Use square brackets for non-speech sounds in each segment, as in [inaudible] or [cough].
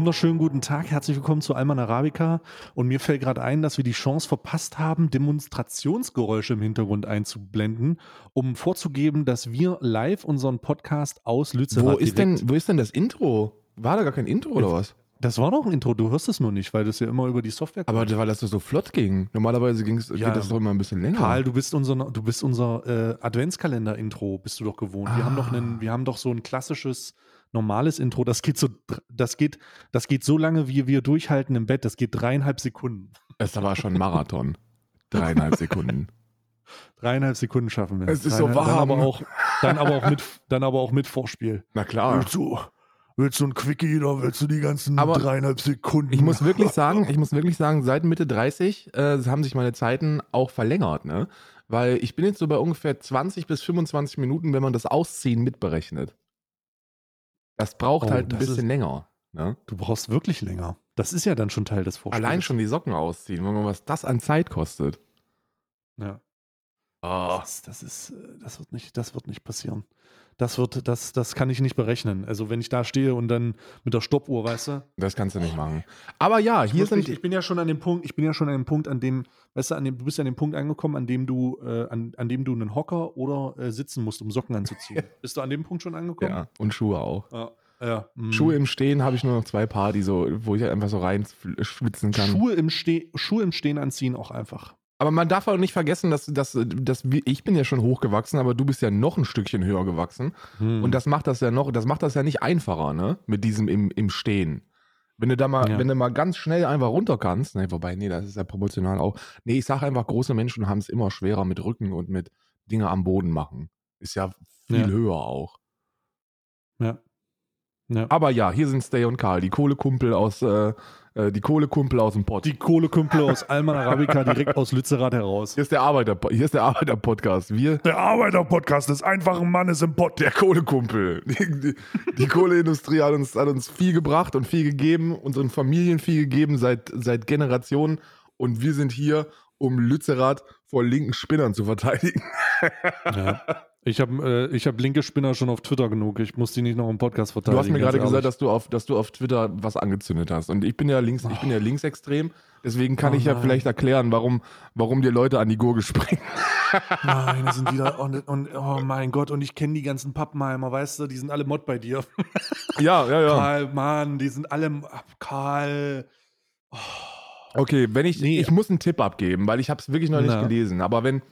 wunderschönen guten Tag, herzlich willkommen zu Alman Arabica. Und mir fällt gerade ein, dass wir die Chance verpasst haben, Demonstrationsgeräusche im Hintergrund einzublenden, um vorzugeben, dass wir live unseren Podcast aus Lützerath Wo ist, denn, wo ist denn das Intro? War da gar kein Intro oder was? Das war doch ein Intro, du hörst es nur nicht, weil das ja immer über die Software Aber weil das so flott ging. Normalerweise ging's, Ja. geht das doch immer ein bisschen länger. Karl, du bist unser, du bist unser äh, Adventskalender-Intro, bist du doch gewohnt. Wir haben doch Ah. einen, wir haben doch so ein klassisches normales Intro. Das geht so, das geht, das geht so lange, wie wir durchhalten im Bett. Das geht dreieinhalb Sekunden. Es war schon ein Marathon. Dreieinhalb Sekunden. Dreieinhalb Sekunden schaffen wir. Es ist so Dreieinhalb- Dann warm. aber auch, dann aber auch mit, dann aber auch mit Vorspiel. Na klar. du, willst du ein Quickie oder willst du die ganzen Aber dreieinhalb Sekunden? Ich muss wirklich sagen, ich muss wirklich sagen, seit Mitte 30 äh, haben sich meine Zeiten auch verlängert, ne? Weil ich bin jetzt so bei ungefähr 20 bis 25 Minuten, wenn man das Ausziehen mitberechnet. Das braucht Oh, halt ein bisschen ist- länger. Ne? Du brauchst wirklich länger. Das ist ja dann schon Teil des Vorspiels. Allein schon die Socken ausziehen, wenn man was das an Zeit kostet. Ja. Oh. Das, das ist, äh, das wird nicht, das wird nicht passieren. Das wird, das, das kann ich nicht berechnen. Also wenn ich da stehe und dann mit der Stoppuhr, weißt du, Das kannst du nicht machen. Aber ja, hier Wirklich, sind ich bin ja schon an dem Punkt, ich bin ja schon an dem Punkt, an dem, weißt du, an dem, du bist ja an dem Punkt angekommen, an dem du, äh, an, an dem du einen Hocker oder äh, sitzen musst, um Socken anzuziehen. [laughs] bist du an dem Punkt schon angekommen? ja, und Schuhe auch. Ja. ja. mm. Schuhe im Stehen habe ich nur noch zwei Paar, die so, wo ich einfach so rein schwitzen kann. Schuhe im, Ste Schuhe im Stehen anziehen auch einfach. Aber man darf auch nicht vergessen, dass, dass, dass ich bin ja schon hochgewachsen, aber du bist ja noch ein Stückchen höher gewachsen. Hm. Und das macht das ja noch, das macht das ja nicht einfacher, ne? Mit diesem im, im Stehen. Wenn du da mal, Ja. wenn du mal ganz schnell einfach runter kannst, ne, wobei, nee, das ist ja proportional auch. Nee, ich sage einfach, große Menschen haben es immer schwerer mit Rücken und mit Dinge am Boden machen. Ist ja viel Ja. höher auch. ja. Ja. Aber ja, hier sind Stay und Karl, die Kohlekumpel aus, äh, äh, die Kohlekumpel aus dem Pott. Die Kohlekümpel aus Alman Arabica direkt aus Lützerath heraus. Hier ist der Arbeiter, hier ist der Arbeiter-Podcast. Wir, Der Arbeiter-Podcast des einfachen Mannes im Pott. der Kohlekumpel. Die, die, die Kohleindustrie hat uns, hat uns viel gebracht und viel gegeben, unseren Familien viel gegeben seit, seit Generationen. Und wir sind hier, um Lützerath vor linken Spinnern zu verteidigen. Ja. Ich habe äh, ich hab linke Spinner schon auf Twitter genug. Ich muss die nicht noch im Podcast Du verteidigen. hast mir gerade gesagt, dass du, auf, dass du auf Twitter was angezündet hast. Und ich bin ja links, ich bin ja linksextrem. Deswegen kann Oh ich ja nein. vielleicht erklären, warum, warum dir Leute an die Gurgel springen. Nein, das sind wieder. [laughs] Und, und oh mein Gott, und ich kenne die ganzen Pappenheimer, weißt du, die sind alle Mod bei dir. Ja, ja, ja. Karl, Mann, die sind alle. Karl. Okay, wenn ich, Nee. ich muss einen Tipp abgeben, weil ich habe es wirklich noch nicht Na. gelesen. Aber wenn,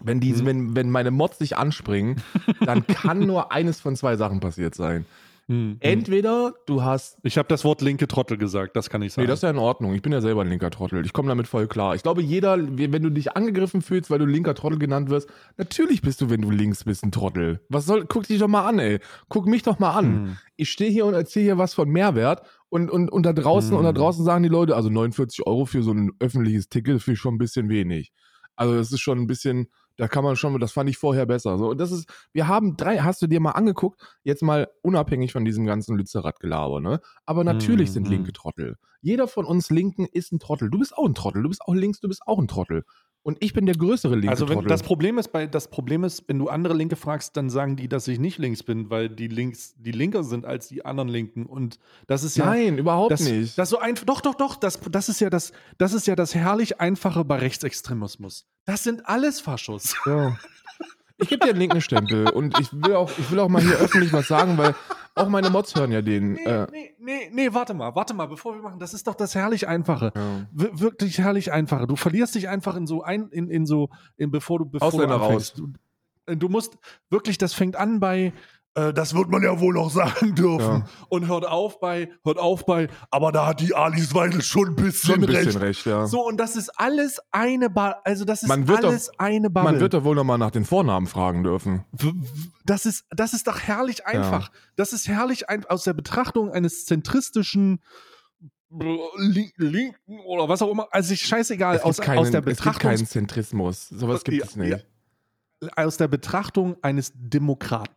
wenn, diese, Hm. wenn, wenn meine Mods sich anspringen, dann [laughs] kann nur eines von zwei Sachen passiert sein. Hm, hm. Entweder du hast. Ich habe das Wort linke Trottel gesagt, das kann ich sagen. Nee, das ist ja in Ordnung. Ich bin ja selber ein linker Trottel. Ich komme damit voll klar. Ich glaube, jeder, wenn du dich angegriffen fühlst, weil du linker Trottel genannt wirst, natürlich bist du, wenn du links bist, ein Trottel. Was soll, guck dich doch mal an, ey. Guck mich doch mal an. Hm. Ich stehe hier und erzähle hier was von Mehrwert und, und, und da draußen, Hm. und da draußen sagen die Leute, also 49 Euro für so ein öffentliches Ticket finde ich schon ein bisschen wenig. Also das ist schon ein bisschen, da kann man schon, das fand ich vorher besser. So, und das ist, wir haben drei, hast du dir mal angeguckt, jetzt mal unabhängig von diesem ganzen Lützerath-Gelaber, ne? Aber natürlich Hm, sind hm. linke Trottel. Jeder von uns Linken ist ein Trottel. Du bist auch ein Trottel. Du bist auch links, du bist auch ein Trottel. Und ich bin der größere linke Also wenn das Problem ist, bei das Problem ist, wenn du andere Linke fragst, dann sagen die, dass ich nicht links bin, weil die links die linker sind als die anderen Linken und das ist ja Nein, überhaupt das, nicht. Das so einfach. Doch, doch, doch. Das, das ist ja das. Das ist ja das herrlich einfache bei Rechtsextremismus. Das sind alles Faschos. Ja. [laughs] Ich gebe dir einen linken Stempel und ich will auch, ich will auch mal hier öffentlich was sagen, weil auch meine Mods hören ja den. Nee, äh, nee, nee, nee, warte mal, warte mal, bevor wir machen. Das ist doch das herrlich einfache. ja. Wir- Wirklich herrlich einfache. Du verlierst dich einfach in so ein, in, in so, in, bevor du, bevor Ausländer du anfängst. Du, äh, du musst wirklich, das fängt an bei, äh, das wird man ja wohl noch sagen dürfen. Ja. Und hört auf bei, hört auf bei, aber da hat die Alice Weidel schon ein bisschen, Schon ein bisschen recht. recht, ja. So, und das ist alles eine Bubble. Also, das ist Man wird doch- alles eine Bubble. Man wird doch wohl nochmal nach den Vornamen fragen dürfen. Das ist, das ist doch herrlich einfach. Das ist herrlich ein, aus der Betrachtung eines zentristischen Lin- Linken oder was auch immer. Also ich scheißegal, Es aus, keinen, aus der es gibt Betrachtung keinen Zentrismus. Sowas gibt Ja, es nicht. aus der Betrachtung eines Demokraten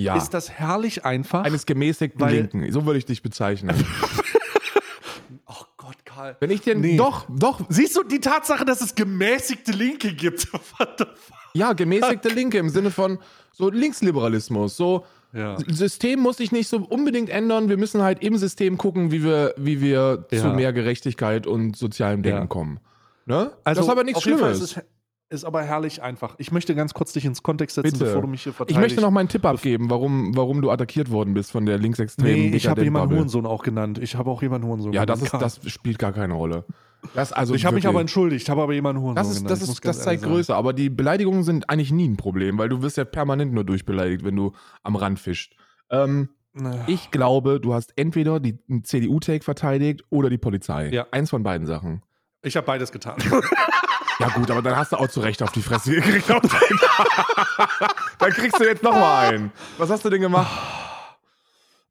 Ja. ist das herrlich einfach. Eines gemäßigten Weil- Linken. So würde ich dich bezeichnen. [laughs] oh Gott, Karl. Wenn ich den. Nee. Doch, doch. Siehst du die Tatsache, dass es gemäßigte Linke gibt? [laughs] What the fuck? Ja, gemäßigte Linke im Sinne von so Linksliberalismus. So, Ja. System muss sich nicht so unbedingt ändern. Wir müssen halt im System gucken, wie wir, wie wir Ja. zu mehr Gerechtigkeit und sozialem Denken kommen. Ne? Also das ist aber nichts Schlimmes. Ist, aber herrlich einfach. Ich möchte ganz kurz dich ins Kontext setzen, Bitte. bevor du mich hier Ich verteidigst. möchte noch meinen Tipp abgeben, warum, warum du attackiert worden bist von der linksextremen Nee, ich habe jemanden. Hurensohn auch genannt. Ich habe auch jemanden Hurensohn Ja, das, genannt. ist, das spielt gar keine Rolle. Das, also ich habe mich aber entschuldigt, habe aber jemanden Hurensohn Das, ist, genannt. das, Ich ist, das zeigt Größe, aber die Beleidigungen sind eigentlich nie ein Problem, weil du wirst ja permanent nur durchbeleidigt, wenn du am Rand fischst. Ähm, ich glaube, du hast entweder die einen CDU-Take verteidigt oder die Polizei. Ja. Eins von beiden Sachen. Ich habe beides getan. [laughs] Ja gut, aber dann hast du auch zu Recht auf die Fresse gekriegt. [laughs] dann kriegst du jetzt nochmal einen. Was hast du denn gemacht?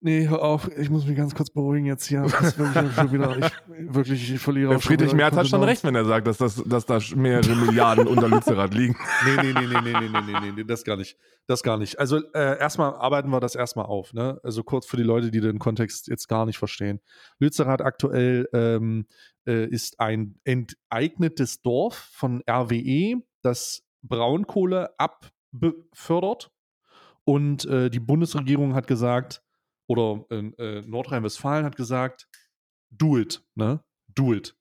Nee, hör auf. Ich muss mich ganz kurz beruhigen jetzt hier. Das ist wirklich [laughs] schon wieder, ich, wirklich, ich verliere Der Friedrich Merz hat schon recht, wenn er sagt, dass, das, dass da mehrere Milliarden unter Lützerath liegen. Nee, [laughs] nee, nee, nee, nee, nee, nee, nee, nee, nee, das gar nicht. Das gar nicht. Also äh, erstmal arbeiten wir das erstmal auf, ne? Also kurz für die Leute, die den Kontext jetzt gar nicht verstehen. Lützerath aktuell ähm, äh, ist ein enteignetes Dorf von RWE, das Braunkohle abbefördert. Und äh, die Bundesregierung hat gesagt, oder äh, äh, Nordrhein-Westfalen hat gesagt, do it, ne? Do it.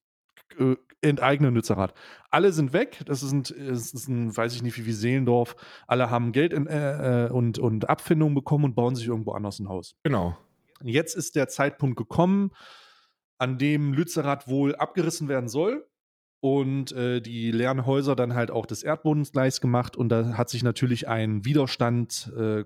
Äh, enteignen Lützerath. Alle sind weg. Das ist ein, es ist ein, weiß ich nicht, wie viel Seelendorf. Alle haben Geld in, äh, äh, und, und Abfindungen bekommen und bauen sich irgendwo anders ein Haus. Genau. Jetzt ist der Zeitpunkt gekommen, an dem Lützerath wohl abgerissen werden soll. Und äh, die leeren Häuser dann halt auch des Erdbodens gemacht. Und da hat sich natürlich ein Widerstand äh,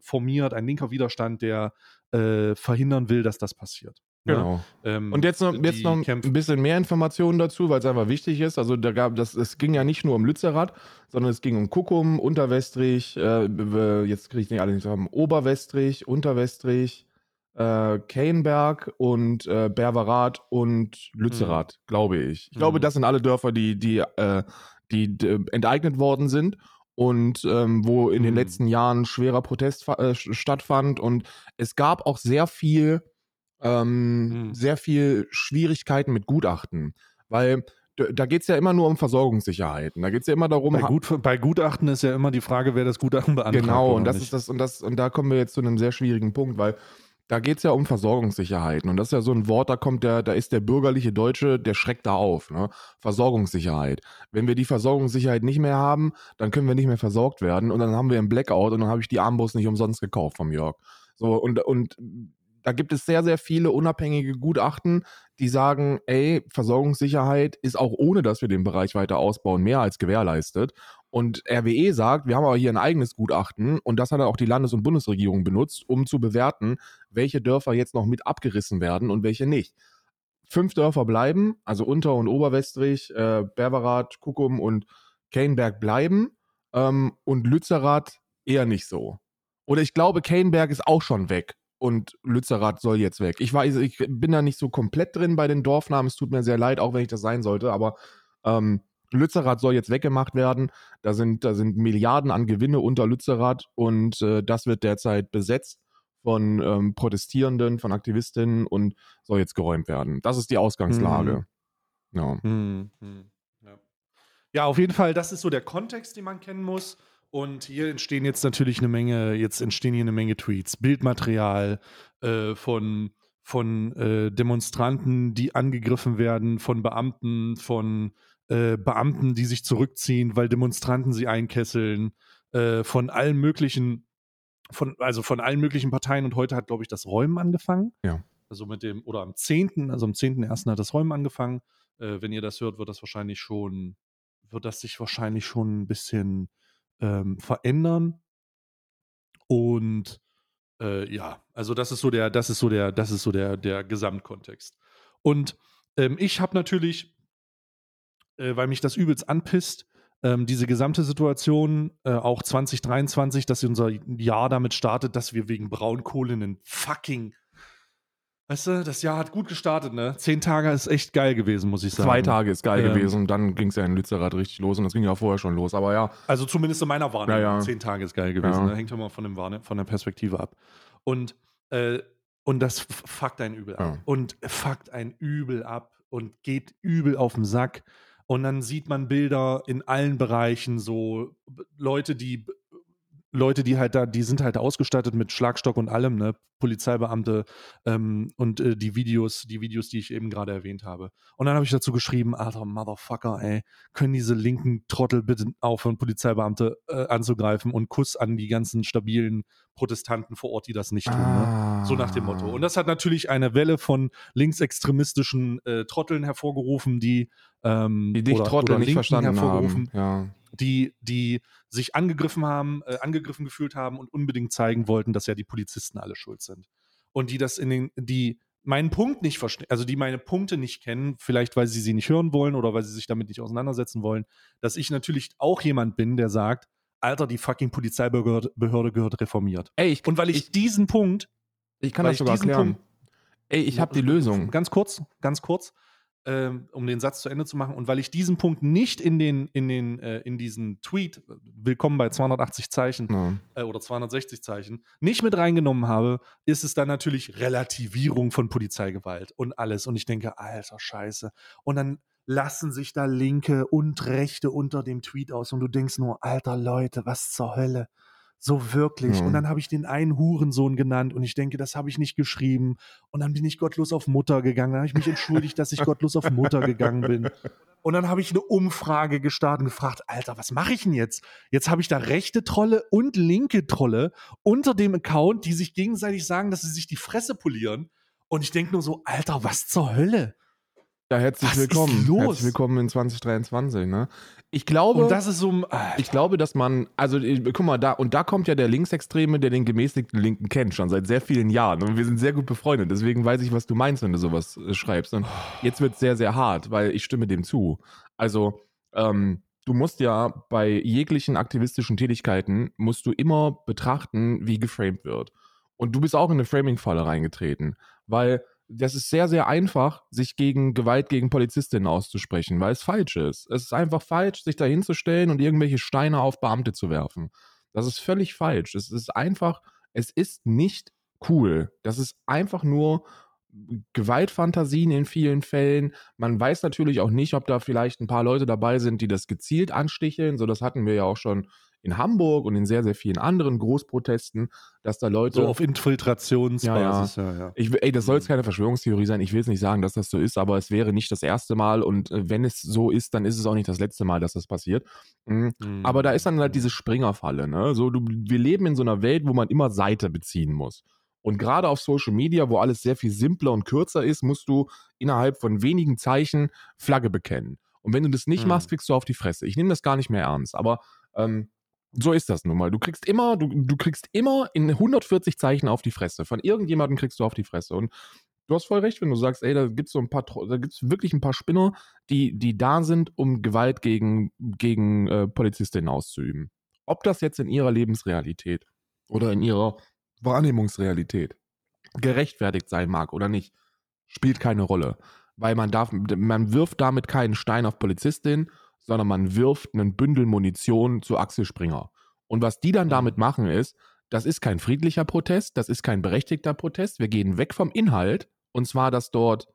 formiert, ein linker Widerstand, der äh, verhindern will, dass das passiert. Ne? Genau. Ähm, Und jetzt noch, jetzt noch ein bisschen mehr Informationen dazu, weil es einfach wichtig ist. Also da gab das, es ging ja nicht nur um Lützerath, sondern es ging um Kuckum, Unterwestrich, äh, jetzt kriege ich nicht alle zusammen, Oberwestrich, Unterwestrich, äh, Keinberg und äh, Berwerath und Lützerath, glaube ich. Ich glaube, Mhm. das sind alle Dörfer, die, die, äh, die enteignet worden sind und ähm, wo in den Mhm. letzten Jahren schwerer Protest äh, stattfand. Und es gab auch sehr viel ähm, Mhm. sehr viel Schwierigkeiten mit Gutachten, weil da geht es ja immer nur um Versorgungssicherheiten. Da geht es ja immer darum, Bei, Gut, bei Gutachten ist ja immer die Frage, wer das Gutachten beantragt. genau, und das nicht. ist das, und das, und da kommen wir jetzt zu einem sehr schwierigen Punkt, weil da geht es ja um Versorgungssicherheiten. Und das ist ja so ein Wort, da kommt der, da ist der bürgerliche Deutsche, der schreckt da auf. Ne? Versorgungssicherheit. Wenn wir die Versorgungssicherheit nicht mehr haben, dann können wir nicht mehr versorgt werden und dann haben wir einen Blackout und dann habe ich die Armbrust nicht umsonst gekauft vom Jörg. So, und, und da gibt es sehr, sehr viele unabhängige Gutachten, die sagen, ey, Versorgungssicherheit ist auch ohne, dass wir den Bereich weiter ausbauen, mehr als gewährleistet. Und RWE sagt, wir haben aber hier ein eigenes Gutachten und das hat auch die Landes- und Bundesregierung benutzt, um zu bewerten, welche Dörfer jetzt noch mit abgerissen werden und welche nicht. Fünf Dörfer bleiben, also Unter- und Oberwestrich, äh, Berberath, Kuckum und Keinberg bleiben ähm, und Lützerath eher nicht so. Oder ich glaube, Keinberg ist auch schon weg und Lützerath soll jetzt weg. Ich weiß, ich bin da nicht so komplett drin bei den Dorfnamen. Es tut mir sehr leid, auch wenn ich das sein sollte, aber ähm, Lützerath soll jetzt weggemacht werden. Da sind, da sind Milliarden an Gewinne unter Lützerath und äh, das wird derzeit besetzt von ähm, Protestierenden, von Aktivistinnen und soll jetzt geräumt werden. Das ist die Ausgangslage. Ja. Hm, hm, ja. ja, auf jeden Fall, das ist so der Kontext, den man kennen muss. Und hier entstehen jetzt natürlich eine Menge, jetzt entstehen hier eine Menge Tweets, Bildmaterial äh, von, von äh, Demonstranten, die angegriffen werden, von Beamten, von äh, Beamten, die sich zurückziehen, weil Demonstranten sie einkesseln, äh, von allen möglichen, von, also von allen möglichen Parteien. Und heute hat, glaube ich, das Räumen angefangen. Ja. Also mit dem, oder am 10., also am 10.01. hat das Räumen angefangen. Äh, wenn ihr das hört, wird das wahrscheinlich schon, wird das sich wahrscheinlich schon ein bisschen ähm, verändern. Und äh, ja, also das ist so der, das ist so der, das ist so der, der Gesamtkontext. Und ähm, ich habe natürlich, äh, weil mich das übelst anpisst, ähm, diese gesamte Situation, äh, auch 2023, dass unser Jahr damit startet, dass wir wegen Braunkohle einen fucking Weißt du, das Jahr hat gut gestartet, ne? Zehn Tage ist echt geil gewesen, muss ich sagen. Zwei Tage ist geil Ähm, gewesen und dann ging es ja in Lützerath richtig los und das ging ja vorher schon los. Aber ja, Also zumindest in meiner Wahrnehmung. Ja, ja. Zehn Tage ist geil gewesen. Ja. Ne? Hängt immer von, dem Wahrne von der Perspektive ab. Und, äh, und das fuckt ein Übel ab. Und fuckt ein Übel ab. und geht übel auf den Sack. Und dann sieht man Bilder in allen Bereichen, so Leute, die Leute, die halt da, die sind halt ausgestattet mit Schlagstock und allem, ne? Polizeibeamte ähm, und äh, die Videos, die Videos, die ich eben gerade erwähnt habe. Und dann habe ich dazu geschrieben, alter Motherfucker, ey, können diese linken Trottel bitte aufhören, Polizeibeamte äh, anzugreifen und Kuss an die ganzen stabilen Protestanten vor Ort, die das nicht tun. Ah. Ne? So nach dem Motto. Und das hat natürlich eine Welle von linksextremistischen äh, Trotteln hervorgerufen, die ähm, Die dich Trottel nicht verstanden hervorgerufen, haben. Ja. Die, die sich angegriffen haben, äh, angegriffen gefühlt haben und unbedingt zeigen wollten, dass ja die Polizisten alle schuld sind. Und die das in den, die meinen Punkt nicht verstehen, also die meine Punkte nicht kennen, vielleicht weil sie sie nicht hören wollen oder weil sie sich damit nicht auseinandersetzen wollen, dass ich natürlich auch jemand bin, der sagt, Alter, die fucking Polizeibehörde Behörde gehört reformiert. Ey, ich, Und weil ich, ich, diesen Punkt, ich kann das sogar diesen erklären. Punkt- Ey, ich habe die Lösung. Ganz kurz, ganz kurz, ähm, um den Satz zu Ende zu machen. Und weil ich diesen Punkt nicht in den, in den, äh, in diesen Tweet, willkommen bei 280 Zeichen Ja. äh, oder 260 Zeichen, nicht mit reingenommen habe, ist es dann natürlich Relativierung von Polizeigewalt und alles. Und ich denke, alter Scheiße. Und dann lassen sich da Linke und Rechte unter dem Tweet aus und du denkst nur, alter Leute, was zur Hölle? So wirklich. Ja. Und dann habe ich den einen Hurensohn genannt und ich denke, das habe ich nicht geschrieben. Und dann bin ich gottlos auf Mutter gegangen. Dann habe ich mich entschuldigt, dass ich gottlos auf Mutter gegangen bin. Und dann habe ich eine Umfrage gestartet und gefragt, Alter, was mache ich denn jetzt? Jetzt habe ich da rechte Trolle und linke Trolle unter dem Account, die sich gegenseitig sagen, dass sie sich die Fresse polieren. Und ich denke nur so, Alter, was zur Hölle? Ja, herzlich Was ist willkommen. los? Herzlich willkommen in 2023, ne? Ich glaube, Und das ist so, Alter. ich glaube, dass man, also äh, guck mal, da, und da kommt ja der Linksextreme, der den gemäßigten Linken kennt, schon seit sehr vielen Jahren. Und wir sind sehr gut befreundet. Deswegen weiß ich, was du meinst, wenn du sowas äh, schreibst. Und jetzt wird es sehr, sehr hart, weil ich stimme dem zu. Also, ähm, du musst ja bei jeglichen aktivistischen Tätigkeiten, musst du immer betrachten, wie geframed wird. Und du bist auch in eine Framing-Falle reingetreten, weil das ist sehr, sehr einfach, sich gegen Gewalt gegen Polizistinnen auszusprechen, weil es falsch ist. Es ist einfach falsch, sich da hinzustellen und irgendwelche Steine auf Beamte zu werfen. Das ist völlig falsch. Es ist einfach, es ist nicht cool. Das ist einfach nur Gewaltfantasien in vielen Fällen. Man weiß natürlich auch nicht, ob da vielleicht ein paar Leute dabei sind, die das gezielt ansticheln. So, das hatten wir ja auch schon in Hamburg und in sehr, sehr vielen anderen Großprotesten, dass da Leute. so auf Infiltrationsbasis, ja, ja. Ich, will- ey, das soll jetzt keine Verschwörungstheorie sein. Ich will jetzt nicht sagen, dass das so ist, aber es wäre nicht das erste Mal und äh, wenn es so ist, dann ist es auch nicht das letzte Mal, dass das passiert. Mhm. Mhm. Aber da ist dann halt diese Springerfalle. Ne? So, du, wir leben in so einer Welt, wo man immer Seite beziehen muss. Und gerade auf Social Media, wo alles sehr viel simpler und kürzer ist, musst du innerhalb von wenigen Zeichen Flagge bekennen. Und wenn du das nicht Mhm. machst, kriegst du auf die Fresse. Ich nehme das gar nicht mehr ernst. Aber ähm, so ist das nun mal. Du kriegst immer, du, du kriegst immer in 140 Zeichen auf die Fresse. Von irgendjemandem kriegst du auf die Fresse. Und du hast voll recht, wenn du sagst, ey, da gibt's so ein paar, da gibt's wirklich ein paar Spinner, die, die da sind, um Gewalt gegen, gegen äh, Polizistinnen auszuüben. Ob das jetzt in ihrer Lebensrealität oder in ihrer Wahrnehmungsrealität gerechtfertigt sein mag oder nicht, spielt keine Rolle. Weil man darf, man wirft damit keinen Stein auf Polizistin, sondern man wirft einen Bündel Munition zu Axel Springer. Und was die dann damit machen ist, das ist kein friedlicher Protest, das ist kein berechtigter Protest. Wir gehen weg vom Inhalt, und zwar, dass dort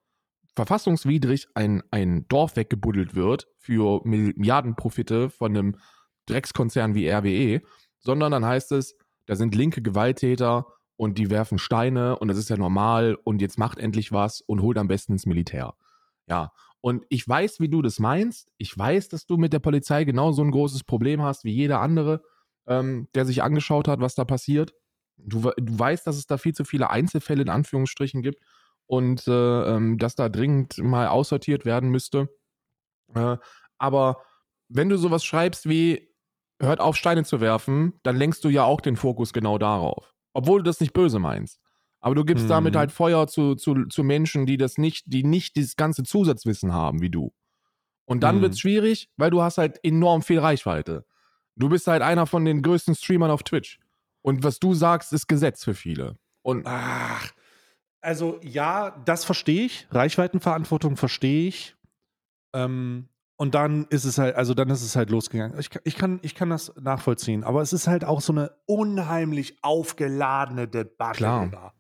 verfassungswidrig ein, ein Dorf weggebuddelt wird für Milliardenprofite von einem Dreckskonzern wie RWE, sondern dann heißt es, da sind linke Gewalttäter und die werfen Steine und das ist ja normal und jetzt macht endlich was und holt am besten ins Militär. Ja, und ich weiß, wie du das meinst. Ich weiß, dass du mit der Polizei genauso ein großes Problem hast wie jeder andere, ähm, der sich angeschaut hat, was da passiert. Du, du weißt, dass es da viel zu viele Einzelfälle in Anführungsstrichen gibt und äh, ähm, dass da dringend mal aussortiert werden müsste. Äh, aber wenn du sowas schreibst wie hört auf, Steine zu werfen, dann lenkst du ja auch den Fokus genau darauf. Obwohl du das nicht böse meinst. Aber du gibst Mhm. damit halt Feuer zu, zu, zu Menschen, die das nicht, die nicht dieses ganze Zusatzwissen haben wie du. Und dann Mhm. wird's schwierig, weil du hast halt enorm viel Reichweite. Du bist halt einer von den größten Streamern auf Twitch. Und was du sagst, ist Gesetz für viele. Und Ach, also ja, das verstehe ich. Reichweitenverantwortung verstehe ich. Ähm, und dann ist es halt, also dann ist es halt losgegangen. Ich, kann- ich, kann, ich kann das nachvollziehen, aber es ist halt auch so eine unheimlich aufgeladene Debatte. Klar. immer.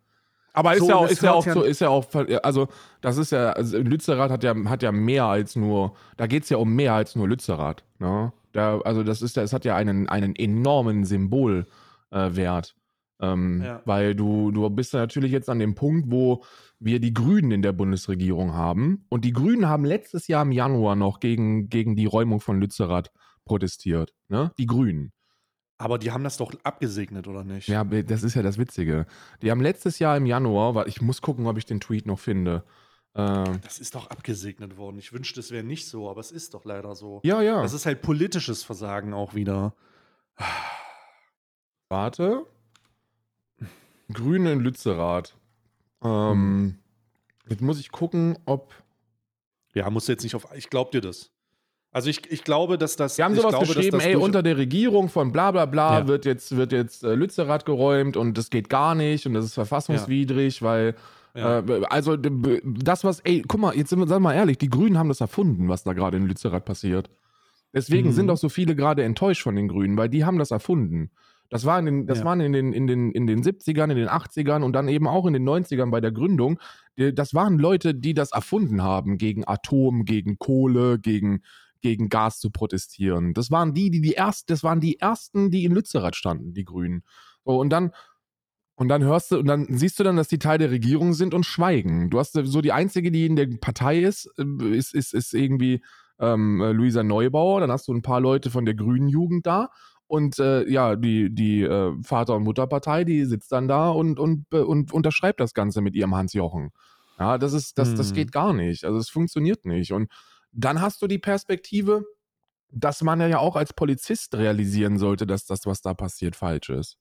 Aber ist So, ja auch, ist ja auch so, ist ja auch, also das ist ja, also Lützerath hat ja, hat ja mehr als nur, da geht es ja um mehr als nur Lützerath. Ne? Da, also das ist ja, es hat ja einen, einen enormen Symbolwert. Äh, ähm, Ja. Weil du, du bist ja natürlich jetzt an dem Punkt, wo wir die Grünen in der Bundesregierung haben. Und die Grünen haben letztes Jahr im Januar noch gegen, gegen die Räumung von Lützerath protestiert. Ne? Die Grünen. Aber die haben das doch abgesegnet, oder nicht? Ja, das ist ja das Witzige. Die haben letztes Jahr im Januar, weil ich muss gucken, ob ich den Tweet noch finde. Äh, Das ist doch abgesegnet worden. Ich wünschte, es wäre nicht so, aber es ist doch leider so. ja, ja. Das ist halt politisches Versagen auch wieder. Warte. Grüne in Lützerath. Ähm, Jetzt muss ich gucken, ob. Ja, musst du jetzt nicht auf. Ich glaube dir das. Also ich, ich glaube, dass das. Sie haben sowas glaube, geschrieben, ey, unter der Regierung von bla bla bla Ja. wird jetzt, wird jetzt äh, Lützerath geräumt und das geht gar nicht und das ist verfassungswidrig, weil. Ja. Äh, also das, was, ey, guck mal, jetzt sind wir, sagen wir mal ehrlich, die Grünen haben das erfunden, was da gerade in Lützerath passiert. Deswegen Mhm. sind auch so viele gerade enttäuscht von den Grünen, weil die haben das erfunden. Das, war in den, das Ja. waren in den, in, den, in den 70ern, in den 80ern und dann eben auch in den 90ern bei der Gründung. Das waren Leute, die das erfunden haben, gegen Atom, gegen Kohle, gegen, gegen Gas zu protestieren. Das waren die, die die erst, das waren die ersten, die in Lützerath standen, die Grünen. So, und dann, und dann hörst du, und dann siehst du dann, dass die Teil der Regierung sind und schweigen. Du hast äh, so die einzige, die in der Partei ist, äh, ist, ist, ist irgendwie ähm, äh, Luisa Neubauer. Dann hast du ein paar Leute von der Grünen Jugend da. Und äh, ja, die, die äh, Vater- und Mutterpartei, die sitzt dann da und, und, äh, und unterschreibt das Ganze mit ihrem Hans-Jochen. Ja, das ist, das, das Hm. geht gar nicht. Also es funktioniert nicht. Und dann hast du die Perspektive, dass man ja auch als Polizist realisieren sollte, dass das, was da passiert, falsch ist.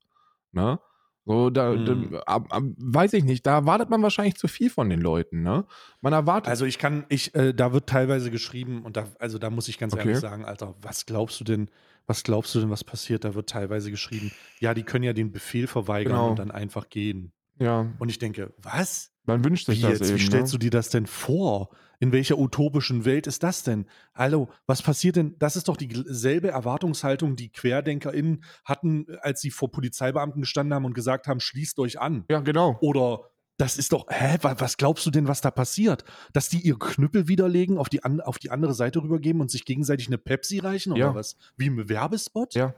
Ne? So, da, Hm. da ab, ab, weiß ich nicht, da erwartet man wahrscheinlich zu viel von den Leuten, ne? Man erwartet. Also ich kann, ich, äh, da wird teilweise geschrieben und da, also da muss ich ganz Okay. ehrlich sagen, Alter, was glaubst du denn, was glaubst du denn, was passiert? Da wird teilweise geschrieben, ja, die können ja den Befehl verweigern Genau. und dann einfach gehen. ja, Und ich denke, was? man wünscht sich Wie das jetzt? eben. Wie stellst ne? du dir das denn vor? In welcher utopischen Welt ist das denn? Hallo, was passiert denn? Das ist doch dieselbe Erwartungshaltung, die QuerdenkerInnen hatten, als sie vor Polizeibeamten gestanden haben und gesagt haben, schließt euch an. Ja, genau. Oder das ist doch, hä, wa- was glaubst du denn, was da passiert? Dass die ihr Knüppel widerlegen, auf die, an, auf die andere Seite rübergeben und sich gegenseitig eine Pepsi reichen oder Ja. was? Wie im Werbespot? Ja,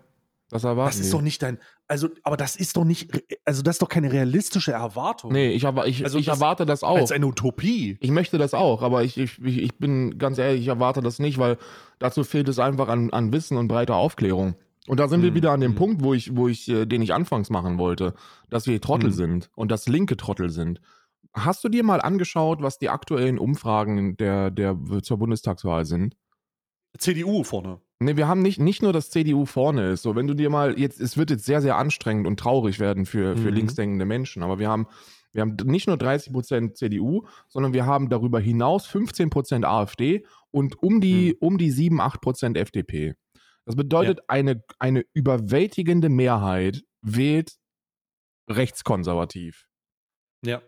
das erwarten Das ist die. doch nicht dein, also, aber das ist doch nicht, also das ist doch keine realistische Erwartung. Nee, ich, erwa- ich, Also ich das- erwarte das auch. Als eine Utopie. Ich möchte das auch, aber ich, ich, ich bin ganz ehrlich, ich erwarte das nicht, weil dazu fehlt es einfach an, an Wissen und breiter Aufklärung. Und da sind wir Mm, wieder an dem mm. Punkt, wo ich, wo ich, äh, den ich anfangs machen wollte, dass wir Trottel Mm. sind und dass linke Trottel sind. Hast du dir mal angeschaut, was die aktuellen Umfragen der, der zur Bundestagswahl sind? CDU vorne. Nee, wir haben nicht, nicht nur, dass CDU vorne ist. So, wenn du dir mal jetzt, es wird jetzt sehr, sehr anstrengend und traurig werden für, für Mhm. linksdenkende Menschen, aber wir haben, wir haben nicht nur 30% CDU, sondern wir haben darüber hinaus 15% AfD und um die, um die 7, 8% FDP. Das bedeutet, eine, eine überwältigende Mehrheit wählt rechtskonservativ. Ja.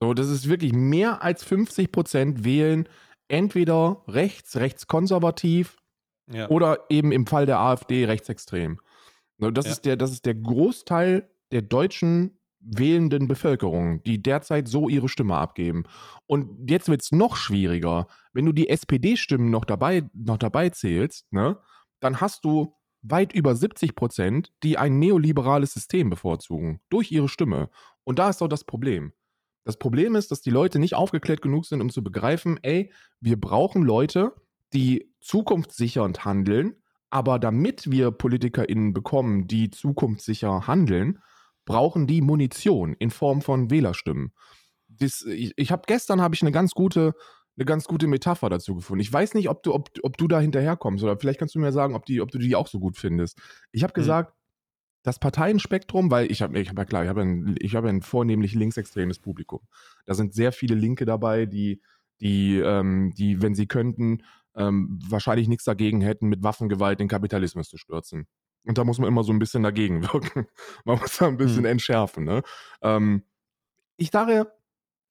So, das ist wirklich mehr als 50% wählen entweder rechts, rechtskonservativ ja. oder eben im Fall der AfD rechtsextrem. So, Das, Ja. ist der, das ist der Großteil der deutschen wählenden Bevölkerung, die derzeit so ihre Stimme abgeben. Und jetzt wird es noch schwieriger. Wenn du die SPD-Stimmen noch dabei, noch dabei zählst, ne, dann hast du weit über 70 Prozent, die ein neoliberales System bevorzugen, durch ihre Stimme. Und da ist doch das Problem. Das Problem ist, dass die Leute nicht aufgeklärt genug sind, um zu begreifen, ey, wir brauchen Leute, die zukunftssichernd handeln, aber damit wir PolitikerInnen bekommen, die zukunftssicher handeln, brauchen die Munition in Form von Wählerstimmen. Das, ich ich habe gestern habe ich eine ganz gute eine ganz gute Metapher dazu gefunden. Ich weiß nicht, ob du ob, ob du da hinterherkommst oder vielleicht kannst du mir sagen, ob die ob du die auch so gut findest. Ich habe Mhm. gesagt, das Parteienspektrum, weil ich habe ich habe ja klar, ich habe ein, ich habe ein vornehmlich linksextremes Publikum. Da sind sehr viele Linke dabei, die die ähm, die wenn sie könnten ähm, wahrscheinlich nichts dagegen hätten, mit Waffengewalt den Kapitalismus zu stürzen. Und da muss man immer so ein bisschen dagegen [laughs] wirken. Man muss da ein bisschen Hm. entschärfen. Ne? Ähm, ich sage,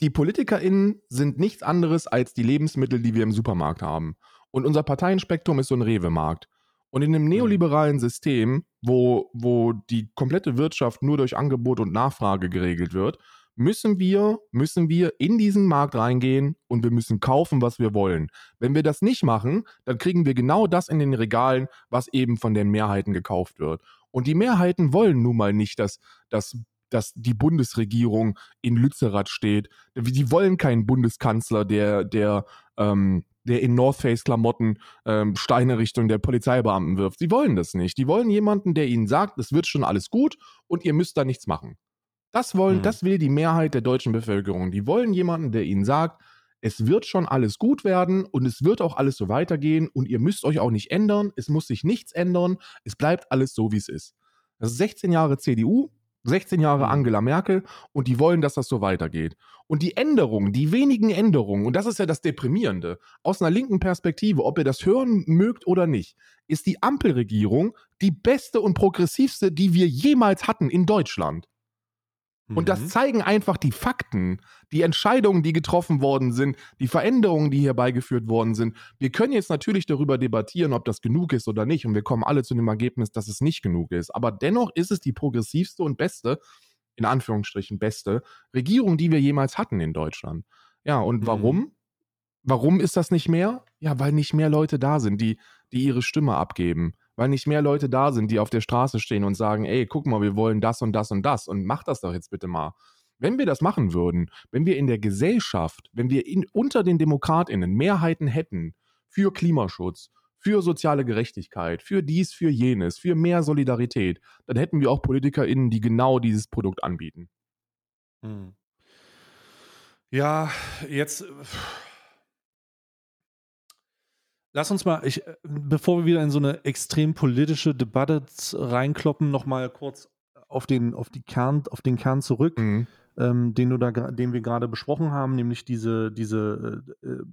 die PolitikerInnen sind nichts anderes als die Lebensmittel, die wir im Supermarkt haben. Und unser Parteienspektrum ist so ein Rewe-Markt. Und in einem neoliberalen System, wo, wo die komplette Wirtschaft nur durch Angebot und Nachfrage geregelt wird, müssen wir, müssen wir in diesen Markt reingehen und wir müssen kaufen, was wir wollen. Wenn wir das nicht machen, dann kriegen wir genau das in den Regalen, was eben von den Mehrheiten gekauft wird. Und die Mehrheiten wollen nun mal nicht, dass, dass, dass die Bundesregierung in Lützerath steht. Die wollen keinen Bundeskanzler, der, der, ähm, der in North Face Klamotten ähm, Steine Richtung der Polizeibeamten wirft. Sie wollen das nicht. Die wollen jemanden, der ihnen sagt, es wird schon alles gut und ihr müsst da nichts machen. Das wollen, mhm. das will die Mehrheit der deutschen Bevölkerung. Die wollen jemanden, der ihnen sagt, es wird schon alles gut werden und es wird auch alles so weitergehen und ihr müsst euch auch nicht ändern, es muss sich nichts ändern, es bleibt alles so, wie es ist. Das ist 16 Jahre CDU, 16 Jahre mhm. Angela Merkel und die wollen, dass das so weitergeht. Und die Änderungen, die wenigen Änderungen, und das ist ja das Deprimierende, aus einer linken Perspektive, ob ihr das hören mögt oder nicht, ist die Ampelregierung die beste und progressivste, die wir jemals hatten in Deutschland. Und das mhm. zeigen einfach die Fakten, die Entscheidungen, die getroffen worden sind, die Veränderungen, die herbeigeführt worden sind. Wir können jetzt natürlich darüber debattieren, ob das genug ist oder nicht. Und wir kommen alle zu dem Ergebnis, dass es nicht genug ist. Aber dennoch ist es die progressivste und beste, in Anführungsstrichen beste, Regierung, die wir jemals hatten in Deutschland. Ja, und mhm. warum? Warum ist das nicht mehr? Ja, weil nicht mehr Leute da sind, die, die ihre Stimme abgeben weil nicht mehr Leute da sind, die auf der Straße stehen und sagen, ey, guck mal, wir wollen das und das und das und mach das doch jetzt bitte mal. Wenn wir das machen würden, wenn wir in der Gesellschaft, wenn wir in, unter den Demokratinnen Mehrheiten hätten für Klimaschutz, für soziale Gerechtigkeit, für dies, für jenes, für mehr Solidarität, dann hätten wir auch PolitikerInnen, die genau dieses Produkt anbieten. Hm. Ja, jetzt Lass uns mal, ich, bevor wir wieder in so eine extrem politische Debatte reinkloppen, noch mal kurz auf den, auf die Kern, auf den Kern zurück, mhm. ähm, den, du da, den wir gerade besprochen haben, nämlich diese, diese, äh, äh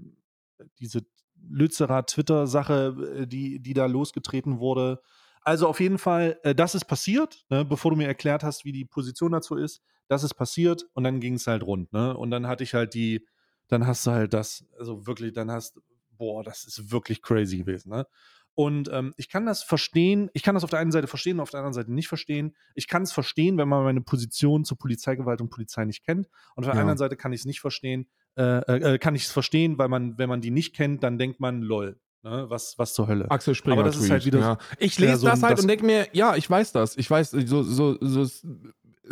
diese Lützerer Twitter-Sache, äh, die, die da losgetreten wurde. Also auf jeden Fall, äh, das ist passiert, ne, bevor du mir erklärt hast, wie die Position dazu ist. Das ist passiert und dann ging es halt rund, ne? Und dann hatte ich halt die, dann hast du halt das, also wirklich, dann hast, boah, das ist wirklich crazy gewesen. Ne? Und ähm, ich kann das verstehen, ich kann das auf der einen Seite verstehen, auf der anderen Seite nicht verstehen. Ich kann es verstehen, wenn man meine Position zur Polizeigewalt und Polizei nicht kennt. Und auf der ja. anderen Seite kann ich es nicht verstehen, äh, äh, kann ich es verstehen, weil man, wenn man die nicht kennt, dann denkt man, lol. Ne, was, was zur Hölle. Axel Springer. Aber das Tweet, ist halt wieder. Ja. Ich lese ja, so das halt das und denke mir, ja, ich weiß das. Ich weiß, so, so, so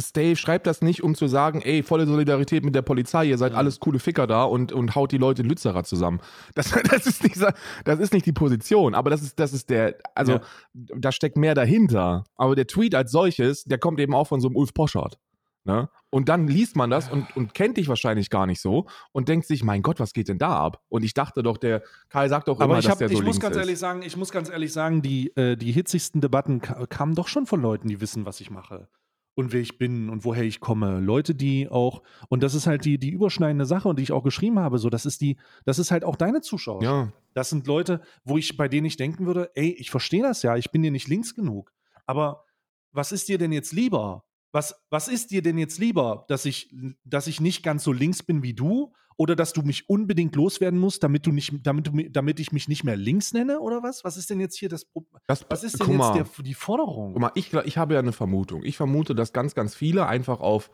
Stay schreibt das nicht, um zu sagen, ey, volle Solidarität mit der Polizei, ihr seid ja. alles coole Ficker da und, und haut die Leute in Lützerath zusammen. Das, [laughs] das, ist nicht, das ist nicht die Position, aber das ist, das ist der, also ja. da steckt mehr dahinter. Aber der Tweet als solches, der kommt eben auch von so einem Ulf Poschardt. Ne? Und dann liest man das und, und kennt dich wahrscheinlich gar nicht so und denkt sich, mein Gott, was geht denn da ab? Und ich dachte doch, der Kai sagt doch Aber immer, ich hab, dass der so ich muss ganz ist. ehrlich sagen, ich muss ganz ehrlich sagen, die, äh, die hitzigsten Debatten kamen doch schon von Leuten, die wissen, was ich mache und wer ich bin und woher ich komme. Leute, die auch, und das ist halt die, die überschneidende Sache und die ich auch geschrieben habe, so, das ist die, das ist halt auch deine Zuschauer. Ja. Das sind Leute, wo ich, bei denen ich denken würde, ey, ich verstehe das ja, ich bin dir nicht links genug. Aber was ist dir denn jetzt lieber? Was, was ist dir denn jetzt lieber, dass ich, dass ich nicht ganz so links bin wie du oder dass du mich unbedingt loswerden musst, damit du nicht, damit du, damit ich mich nicht mehr links nenne oder was? Was ist denn jetzt hier das Problem? Was ist denn jetzt mal, der, die Forderung? Guck mal, ich, ich habe ja eine Vermutung. Ich vermute, dass ganz, ganz viele einfach auf,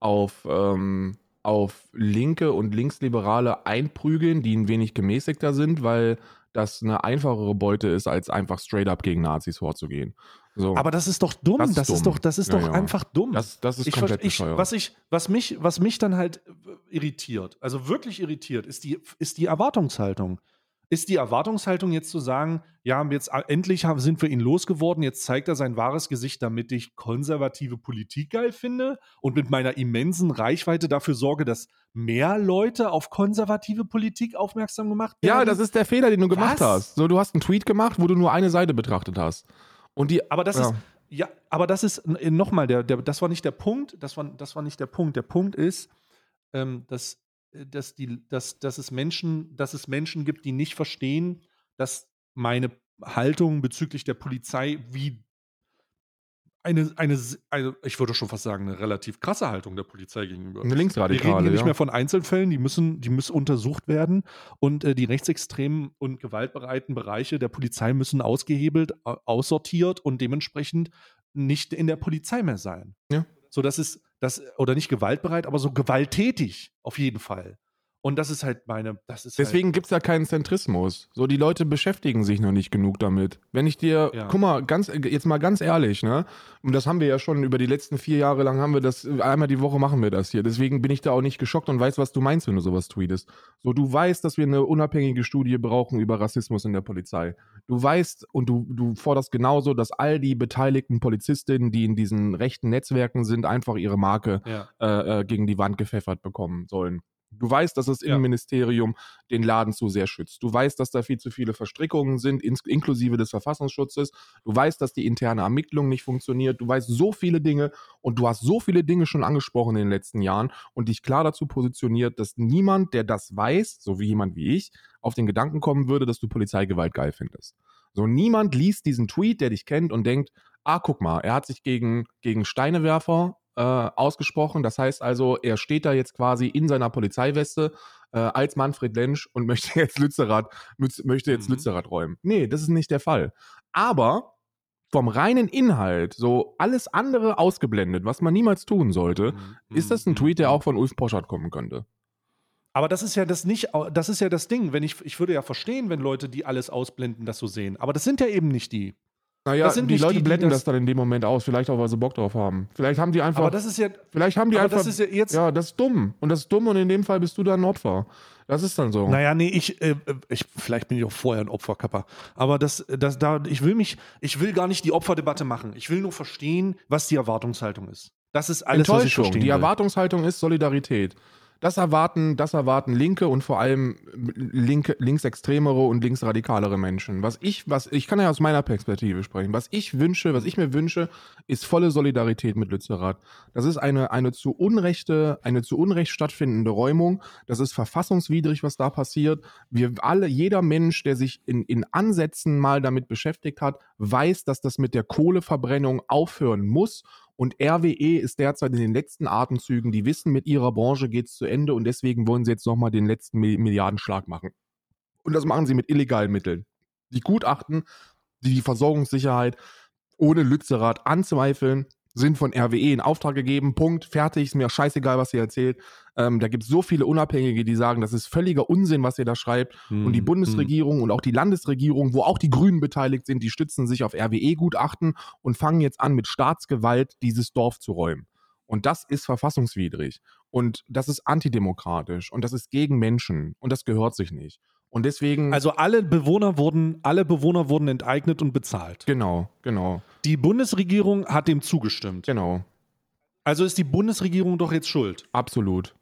auf, ähm, auf Linke und Linksliberale einprügeln, die ein wenig gemäßigter sind, weil das eine einfachere Beute ist, als einfach straight up gegen Nazis vorzugehen. So. Aber das ist doch dumm. Das ist, das dumm. ist doch, das ist ja, doch ja. einfach dumm. Das, das ist ich, komplett ich, was, ich, was, mich, was mich dann halt irritiert, also wirklich irritiert, ist die, ist die Erwartungshaltung. Ist die Erwartungshaltung jetzt zu sagen, ja, jetzt endlich sind wir ihn losgeworden, jetzt zeigt er sein wahres Gesicht, damit ich konservative Politik geil finde und mit meiner immensen Reichweite dafür sorge, dass mehr Leute auf konservative Politik aufmerksam gemacht werden? Ja, das ist der Fehler, den du gemacht Was? hast. So, du hast einen Tweet gemacht, wo du nur eine Seite betrachtet hast. Und die, aber das ja. ist, ja, aber das ist nochmal, der, der, das war nicht der Punkt, das war, das war nicht der Punkt. Der Punkt ist, ähm, dass, äh, dass, die, dass, dass, es Menschen, dass es Menschen gibt, die nicht verstehen, dass meine Haltung bezüglich der Polizei wie eine, eine, eine, ich würde schon fast sagen, eine relativ krasse Haltung der Polizei gegenüber. Eine linksradikale. Wir reden hier ja. nicht mehr von Einzelfällen, die müssen, die müssen untersucht werden und äh, die rechtsextremen und gewaltbereiten Bereiche der Polizei müssen ausgehebelt, aussortiert und dementsprechend nicht in der Polizei mehr sein. Ja. So, das ist, das, oder nicht gewaltbereit, aber so gewalttätig auf jeden Fall. Und das ist halt meine, das ist Deswegen halt, gibt es ja keinen Zentrismus. So, die Leute beschäftigen sich noch nicht genug damit. Wenn ich dir, Ja. guck mal, ganz, jetzt mal ganz ehrlich, ne? Und das haben wir ja schon über die letzten vier Jahre lang haben wir das, einmal die Woche machen wir das hier. Deswegen bin ich da auch nicht geschockt und weiß, was du meinst, wenn du sowas tweetest. So, du weißt, dass wir eine unabhängige Studie brauchen über Rassismus in der Polizei. Du weißt und du, du forderst genauso, dass all die beteiligten Polizistinnen, die in diesen rechten Netzwerken sind, einfach ihre Marke ja. äh, äh, gegen die Wand gepfeffert bekommen sollen. Du weißt, dass das. Innenministerium den Laden zu sehr schützt. Du weißt, dass da viel zu viele Verstrickungen sind, inklusive des Verfassungsschutzes. Du weißt, dass die interne Ermittlung nicht funktioniert. Du weißt so viele Dinge und du hast so viele Dinge schon angesprochen in den letzten Jahren und dich klar dazu positioniert, dass niemand, der das weiß, so wie jemand wie ich, auf den Gedanken kommen würde, dass du Polizeigewalt geil findest. So niemand liest diesen Tweet, der dich kennt und denkt, ah, guck mal, er hat sich gegen, gegen Steinewerfer äh, ausgesprochen. Das heißt also, er steht da jetzt quasi in seiner Polizeiweste äh, als Manfred Lensch und [laughs] möchte jetzt Lützerath, möchte jetzt Mhm. Lützerath räumen. Nee, das ist nicht der Fall. Aber vom reinen Inhalt, so alles andere ausgeblendet, was man niemals tun sollte, Mhm. ist das ein Tweet, der auch von Ulf Poschardt kommen könnte. Aber das ist ja das nicht, das ist ja das Ding. Wenn ich, ich würde ja verstehen, wenn Leute, die alles ausblenden, das so sehen. Aber das sind ja eben nicht die. Naja, die Leute die, die blenden das- das, dann in dem Moment aus, vielleicht auch, weil sie Bock drauf haben. Vielleicht haben die einfach, Aber das ist ja, vielleicht haben die einfach, das ist ja jetzt. ja, das ist dumm. Und das ist dumm und in dem Fall bist du dann ein Opfer. Das ist dann so. Naja, nee, ich, äh, ich, vielleicht bin ich auch vorher ein Opferkapper. Aber das, das, da, ich will mich, ich will gar nicht die Opferdebatte machen. Ich will nur verstehen, was die Erwartungshaltung ist. Das ist alles, was ich Enttäuschung. verstehen Die will. Erwartungshaltung ist Solidarität. Das erwarten, das erwarten linke und vor allem linke, linksextremere und linksradikalere Menschen. Was ich, was, ich kann ja aus meiner Perspektive sprechen. Was ich wünsche, was ich mir wünsche, ist volle Solidarität mit Lützerath. Das ist eine, eine zu Unrechte, eine zu Unrecht stattfindende Räumung. Das ist verfassungswidrig, was da passiert. Wir alle, jeder Mensch, der sich in, in Ansätzen mal damit beschäftigt hat, weiß, dass das mit der Kohleverbrennung aufhören muss. Und RWE ist derzeit in den letzten Atemzügen. Die wissen, mit ihrer Branche geht es zu Ende und deswegen wollen sie jetzt nochmal den letzten Mi- Milliardenschlag machen. Und das machen sie mit illegalen Mitteln. Die Gutachten, die die Versorgungssicherheit ohne Lützerath anzweifeln, sind von RWE in Auftrag gegeben. Punkt, fertig, ist mir scheißegal, was ihr erzählt. Ähm, da gibt es so viele Unabhängige, die sagen, das ist völliger Unsinn, was ihr da schreibt. Und die Hm, Bundesregierung und auch die Landesregierung, wo auch die Grünen beteiligt sind, die stützen sich auf RWE-Gutachten und fangen jetzt an, mit Staatsgewalt dieses Dorf zu räumen. Und das ist verfassungswidrig. Und das ist antidemokratisch. Und das ist gegen Menschen. Und das gehört sich nicht. Und deswegen. Also alle Bewohner wurden, alle Bewohner wurden enteignet und bezahlt. genau, genau, Die Bundesregierung hat dem zugestimmt. genau. Also ist die Bundesregierung doch jetzt schuld. Absolut.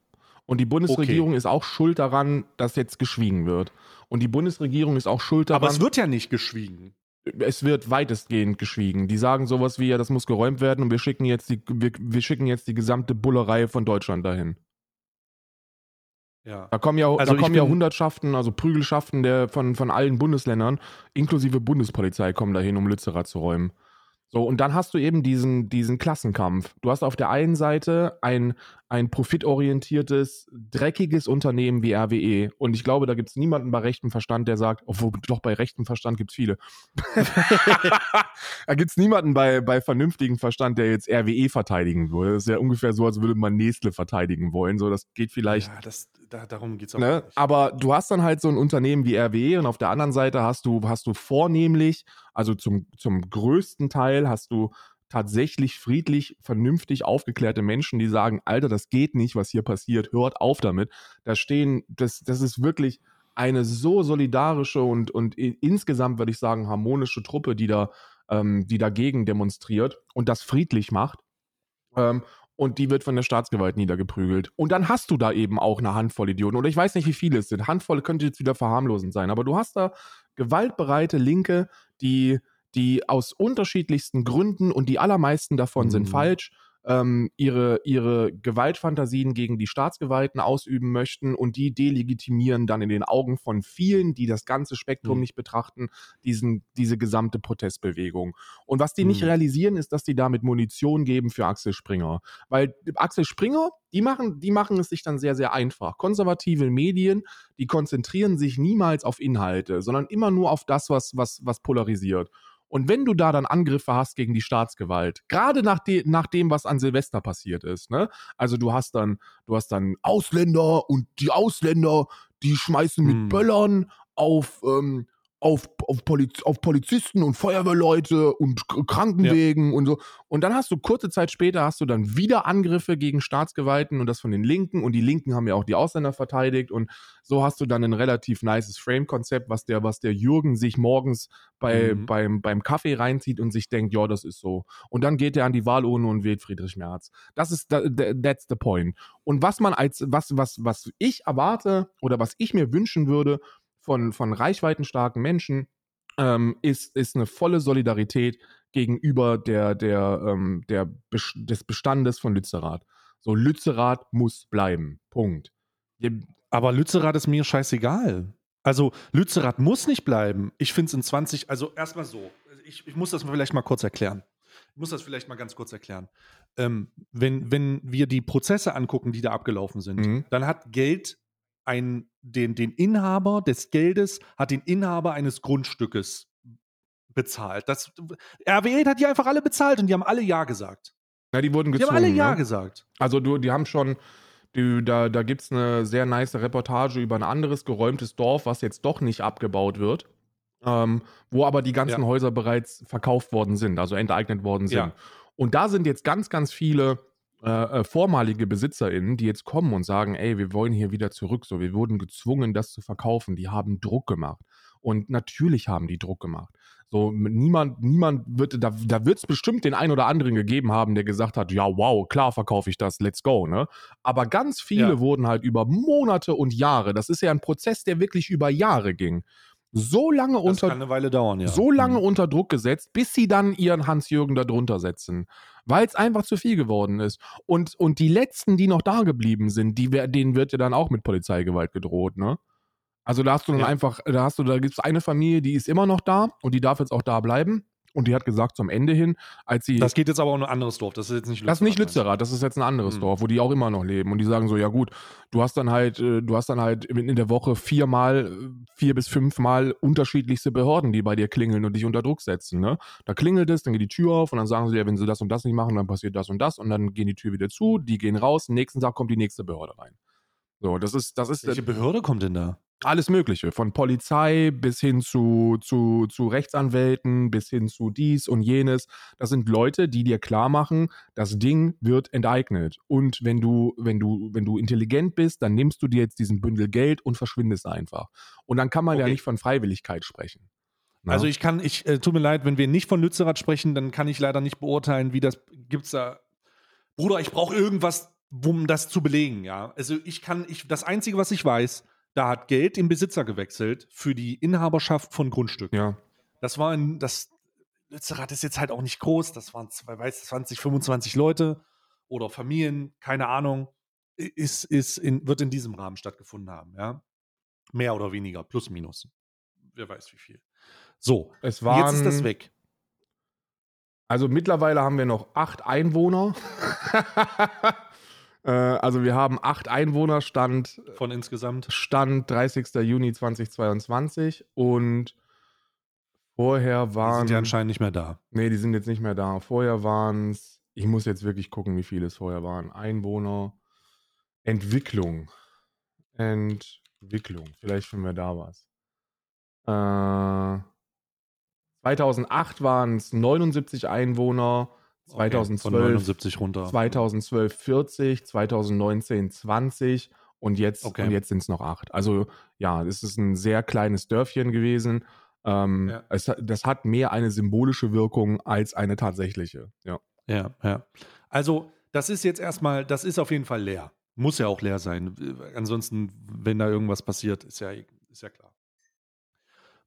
Und die Bundesregierung ist auch schuld daran, dass jetzt geschwiegen wird. Und die Bundesregierung ist auch schuld daran. Aber es wird ja nicht geschwiegen. es wird weitestgehend geschwiegen. Die sagen sowas wie, ja, das muss geräumt werden und wir schicken jetzt die, wir, wir schicken jetzt die gesamte Bullerei von Deutschland dahin. Ja. Da kommen ja, Also da kommen ja Hundertschaften, also Prügelschaften der, von, von allen Bundesländern, inklusive Bundespolizei, kommen dahin, um Lützerath zu räumen. So, und dann hast du eben diesen, diesen Klassenkampf. Du hast auf der einen Seite ein, ein profitorientiertes, dreckiges Unternehmen wie RWE. Und ich glaube, da gibt es niemanden bei rechtem Verstand, der sagt, obwohl doch bei rechtem Verstand gibt es viele. [laughs] da gibt es niemanden bei, bei vernünftigem Verstand, der jetzt RWE verteidigen würde. Das ist ja ungefähr so, als würde man Nestle verteidigen wollen. So, das geht vielleicht ja, das, da, darum geht es auch Ne? nicht. Aber du hast dann halt so ein Unternehmen wie RWE und auf der anderen Seite hast du, hast du vornehmlich, also zum, zum größten Teil hast du tatsächlich friedlich, vernünftig aufgeklärte Menschen, die sagen, Alter, das geht nicht, was hier passiert, hört auf damit. Da stehen, das, das ist wirklich eine so solidarische und, und insgesamt, würde ich sagen, harmonische Truppe, die da, ähm, die dagegen demonstriert und das friedlich macht. Ähm, und die wird von der Staatsgewalt niedergeprügelt. Und dann hast du da eben auch eine Handvoll Idioten. Oder ich weiß nicht, wie viele es sind. Handvoll könnte jetzt wieder verharmlosend sein. Aber du hast da gewaltbereite Linke, die, die aus unterschiedlichsten Gründen und die allermeisten davon sind Mhm. falsch, ähm, ihre, ihre Gewaltfantasien gegen die Staatsgewalten ausüben möchten und die delegitimieren dann in den Augen von vielen, die das ganze Spektrum Mhm. nicht betrachten, diesen, diese gesamte Protestbewegung. Und was die nicht Mhm. realisieren, ist, dass die damit Munition geben für Axel Springer. Weil Axel Springer, die machen, die machen es sich dann sehr, sehr einfach. Konservative Medien, die konzentrieren sich niemals auf Inhalte, sondern immer nur auf das, was, was, was polarisiert. Und wenn du da dann Angriffe hast gegen die Staatsgewalt, gerade nach, de nach dem, was an Silvester passiert ist, ne? Also du hast dann, du hast dann Ausländer und die Ausländer, die schmeißen mit Hm. Böllern auf, ähm, auf, auf, Poliz auf Polizisten und Feuerwehrleute und Krankenwegen und so. Und dann hast du kurze Zeit später hast du dann wieder Angriffe gegen Staatsgewalten und das von den Linken und die Linken haben ja auch die Ausländer verteidigt und so hast du dann ein relativ nices Frame-Konzept, was der, was der Jürgen sich morgens bei, Mhm. beim, beim Kaffee reinzieht und sich denkt, ja, das ist so. Und dann geht er an die Wahlurne und wählt Friedrich Merz. Das ist, that's the point. Und was man als, was, was, was ich erwarte oder was ich mir wünschen würde von, von reichweitenstarken Menschen, ähm, ist, ist eine volle Solidarität gegenüber der, der, ähm, der Bes- des Bestandes von Lützerath. So, Lützerath muss bleiben. Punkt. Aber Lützerath ist mir scheißegal. Also Lützerath muss nicht bleiben. Ich finde es in 20, also erstmal so, ich, ich muss das vielleicht mal kurz erklären. Ich muss das vielleicht mal ganz kurz erklären. Ähm, wenn, wenn wir die Prozesse angucken, die da abgelaufen sind, Mhm. dann hat Geld ein, den, den Inhaber des Geldes, hat den Inhaber eines Grundstückes bezahlt. Das, RWE hat die einfach alle bezahlt und die haben alle Ja gesagt. Ja, die wurden Die gezwungen. haben alle Ja ne? gesagt. Also du, die haben schon, die, da, da gibt es eine sehr nice Reportage über ein anderes geräumtes Dorf, was jetzt doch nicht abgebaut wird, ähm, wo aber die ganzen Ja. Häuser bereits verkauft worden sind, also enteignet worden sind. Ja. Und da sind jetzt ganz, ganz viele äh, äh, vormalige BesitzerInnen, die jetzt kommen und sagen, ey, wir wollen hier wieder zurück. So, wir wurden gezwungen, das zu verkaufen. Die haben Druck gemacht. Und natürlich haben die Druck gemacht. So, niemand, niemand wird, da, da wird es bestimmt den einen oder anderen gegeben haben, der gesagt hat, ja, wow, klar verkaufe ich das, let's go, ne? Aber ganz viele Ja. wurden halt über Monate und Jahre, das ist ja ein Prozess, der wirklich über Jahre ging, so lange Das unter, kann eine Weile dauern, ja. so lange Mhm. unter Druck gesetzt, bis sie dann ihren Hans-Jürgen da drunter setzen. Weil es einfach zu viel geworden ist. Und, und die letzten, die noch da geblieben sind, die, wer- denen wird ja dann auch mit Polizeigewalt gedroht, ne? Also da hast du dann Ja. einfach, da hast du, da gibt es eine Familie, die ist immer noch da und die darf jetzt auch da bleiben. Und die hat gesagt zum Ende hin, als sie. Das geht jetzt aber auch um ein anderes Dorf. Das ist jetzt nicht Das ist nicht? Lützerath, das ist jetzt ein anderes Hm. Dorf, wo die auch immer noch leben. Und die sagen so, ja gut, du hast dann halt, äh, du hast dann halt in in der Woche viermal, äh, vier bis fünfmal unterschiedlichste Behörden, die bei dir klingeln und dich unter Druck setzen. Ne? Da klingelt es, dann geht die Tür auf und dann sagen sie, ja, wenn sie das und das nicht machen, dann passiert das und das und dann gehen die Tür wieder zu, die gehen raus, nächsten Tag kommt die nächste Behörde rein. So, das ist, das ist Welche Behörde kommt denn da? Alles Mögliche, von Polizei bis hin zu, zu, zu Rechtsanwälten, bis hin zu dies und jenes. Das sind Leute, die dir klar machen, das Ding wird enteignet. Und wenn du, wenn du, wenn du intelligent bist, dann nimmst du dir jetzt diesen Bündel Geld und verschwindest einfach. Und dann kann man ja Okay. nicht von Freiwilligkeit sprechen. Ne? Also ich kann, ich äh, tut mir leid, wenn wir nicht von Lützerath sprechen, dann kann ich leider nicht beurteilen, wie das gibt's da. Bruder, ich brauche irgendwas, um das zu belegen, ja. Also ich kann, ich, das Einzige, was ich weiß, da hat Geld im Besitzer gewechselt für die Inhaberschaft von Grundstücken. ja. Das war ein, das Lützerath ist jetzt halt auch nicht groß, das waren zwei, weiß, 20, 25 Leute oder Familien, keine Ahnung, ist, ist in, wird in diesem Rahmen stattgefunden haben, ja. Mehr oder weniger, plus minus. Wer weiß wie viel. So, Es waren, jetzt ist das weg. Also mittlerweile haben wir noch acht Einwohner. [laughs] äh, also wir haben acht Einwohner, Stand Von insgesamt. Stand 30. Juni 2022 und vorher Die waren. sind ja anscheinend nicht mehr da. nee, die sind jetzt nicht mehr da. Vorher waren es, ich muss jetzt wirklich gucken, wie viele es vorher waren. Einwohner, Entwicklung. Entwicklung. Vielleicht finden wir da was. Äh, 2008 waren es 79 Einwohner. Okay, 2012 von 79 runter. 2012 40, 2019 20 und jetzt, Okay. und jetzt sind es noch acht. Also ja, es ist ein sehr kleines Dörfchen gewesen. Ähm, Ja. es, das hat mehr eine symbolische Wirkung als eine tatsächliche. Ja. Ja, ja. Also, das ist jetzt erstmal, das ist auf jeden Fall leer. Muss ja auch leer sein. Ansonsten, wenn da irgendwas passiert, ist ja, ist ja klar.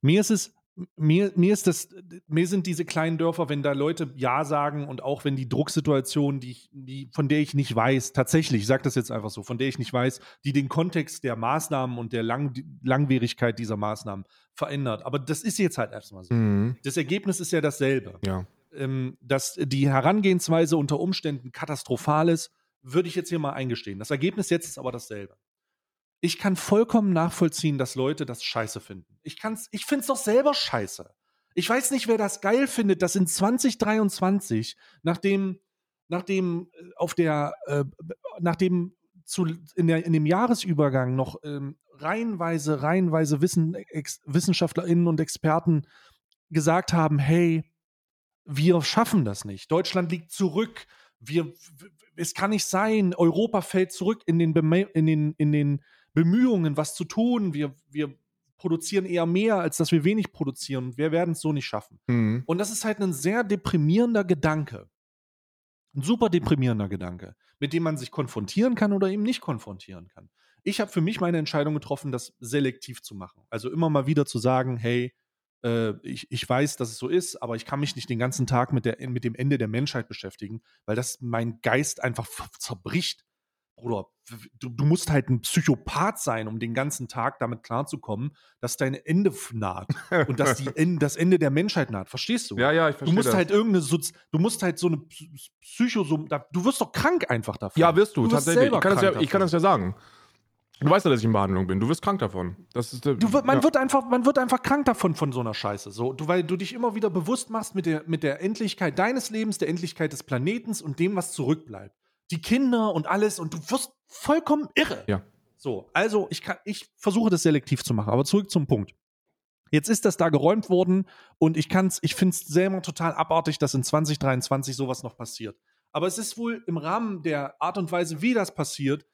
Mir ist es, mir, mir ist das, mir sind diese kleinen Dörfer, wenn da Leute Ja sagen und auch wenn die Drucksituation, die, ich, die von der ich nicht weiß, tatsächlich, ich sage das jetzt einfach so, von der ich nicht weiß, die den Kontext der Maßnahmen und der Lang, Langwierigkeit dieser Maßnahmen verändert. Aber das ist jetzt halt erstmal so. Mhm. Das Ergebnis ist ja dasselbe Ja. ähm, dass die Herangehensweise unter Umständen katastrophal ist, würde ich jetzt hier mal eingestehen. Das Ergebnis jetzt ist aber dasselbe. Ich kann vollkommen nachvollziehen, dass Leute das scheiße finden. Ich, kann's- ich finde es doch selber scheiße. Ich weiß nicht, wer das geil findet, dass in 2023, nachdem, nachdem äh, auf der, äh, nachdem zu, in, der, in dem Jahresübergang noch ähm, reihenweise, reihenweise Wissen, Ex, WissenschaftlerInnen und Experten gesagt haben, hey, wir schaffen das nicht. Deutschland liegt zurück. Wir, es kann nicht sein. Europa fällt zurück in den, in den, in den Bemühungen, was zu tun. Wir, wir produzieren eher mehr, als dass wir wenig produzieren. Wir werden es so nicht schaffen. Mhm. Und das ist halt ein sehr deprimierender Gedanke. Ein super deprimierender Gedanke, mit dem man sich konfrontieren kann oder eben nicht konfrontieren kann. Ich habe für mich meine Entscheidung getroffen, das selektiv zu machen. Also immer mal wieder zu sagen, hey, äh, ich, ich weiß, dass es so ist, aber ich kann mich nicht den ganzen Tag mit, der, mit dem Ende der Menschheit beschäftigen, weil das mein Geist einfach [laughs] zerbricht. Bruder, du, du, musst halt ein Psychopath sein, um den ganzen Tag damit klarzukommen, dass dein Ende naht und dass die [laughs] das Ende der Menschheit naht. Verstehst du? Ja, ja, ich verstehe. Du musst das. halt irgendeine, Sozi du musst halt so eine Psycho, du wirst doch krank einfach davon. Ja, wirst du, du tatsächlich. Ich kann, ja, ich kann, das ja, sagen. Du weißt ja, dass ich in Behandlung bin. Du wirst krank davon. Das ist, du, man, ja. wird einfach, man wird einfach krank davon, von so einer Scheiße. So, du, weil du dich immer wieder bewusst machst mit der, mit der Endlichkeit deines Lebens, der Endlichkeit des Planetens und dem, was zurückbleibt. Die Kinder und alles und du wirst vollkommen irre. Ja. So, also ich, kann, ich versuche das selektiv zu machen, aber zurück zum Punkt. Jetzt ist das da geräumt worden und ich kann's, ich finde es selber total abartig, dass in 2023 sowas noch passiert. Aber es ist wohl im Rahmen der Art und Weise, wie das passiert,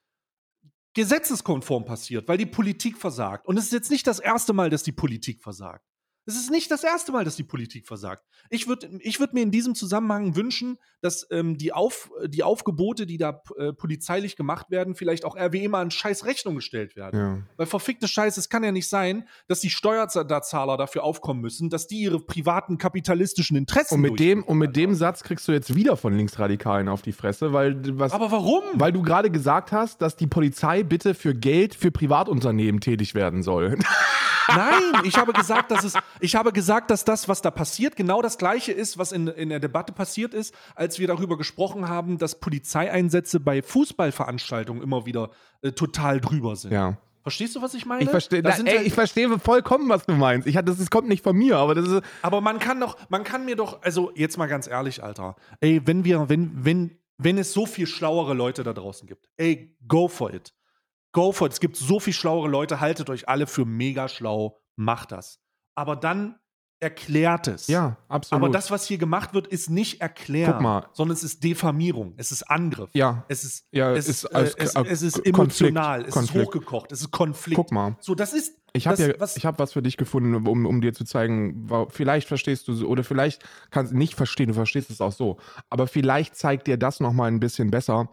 gesetzeskonform passiert, weil die Politik versagt. Und es ist jetzt nicht das erste Mal, dass die Politik versagt. Es ist nicht das erste Mal, dass die Politik versagt. Ich würde ich würd mir in diesem Zusammenhang wünschen, dass ähm, die, Auf, die Aufgebote, die da äh, polizeilich gemacht werden, vielleicht auch RWE mal an scheiß Rechnung gestellt werden. Ja. Weil verfickte Scheiße, es kann ja nicht sein, dass die Steuerzahler dafür aufkommen müssen, dass die ihre privaten kapitalistischen Interessen Und mit dem und mit dem Satz kriegst du jetzt wieder von Linksradikalen auf die Fresse, weil was Aber warum? Weil du gerade gesagt hast, dass die Polizei bitte für Geld für Privatunternehmen tätig werden soll. [laughs] Nein, ich habe gesagt, dass es, ich habe gesagt, dass das, was da passiert, genau das Gleiche ist, was in, in der Debatte passiert ist, als wir darüber gesprochen haben, dass Polizeieinsätze bei Fußballveranstaltungen immer wieder äh, total drüber sind. Ja. Verstehst du, was ich meine? Ich verstehe, ey, halt ich verstehe vollkommen, was du meinst. Ich, das, das kommt nicht von mir, aber das ist. Aber man kann doch, man kann mir doch, also jetzt mal ganz ehrlich, Alter. Ey, wenn wir, wenn, wenn, wenn es so viel schlauere Leute da draußen gibt, ey, go for it. Go for it. Es gibt so viel schlauere Leute. Haltet euch alle für mega schlau. Macht das. Aber dann erklärt es. Ja, absolut. Aber das, was hier gemacht wird, ist nicht erklären, sondern es ist Diffamierung, es ist Angriff. Ja. Es ist, ja, es, ist, äh, es, es, ist emotional, es ist hochgekocht, es ist Konflikt. Guck mal. So, das ist. Ich habe ja, was, ich habe was für dich gefunden, um, um dir zu zeigen, vielleicht verstehst du oder vielleicht kannst du nicht verstehen, du verstehst es auch so. Aber vielleicht zeigt dir das nochmal ein bisschen besser,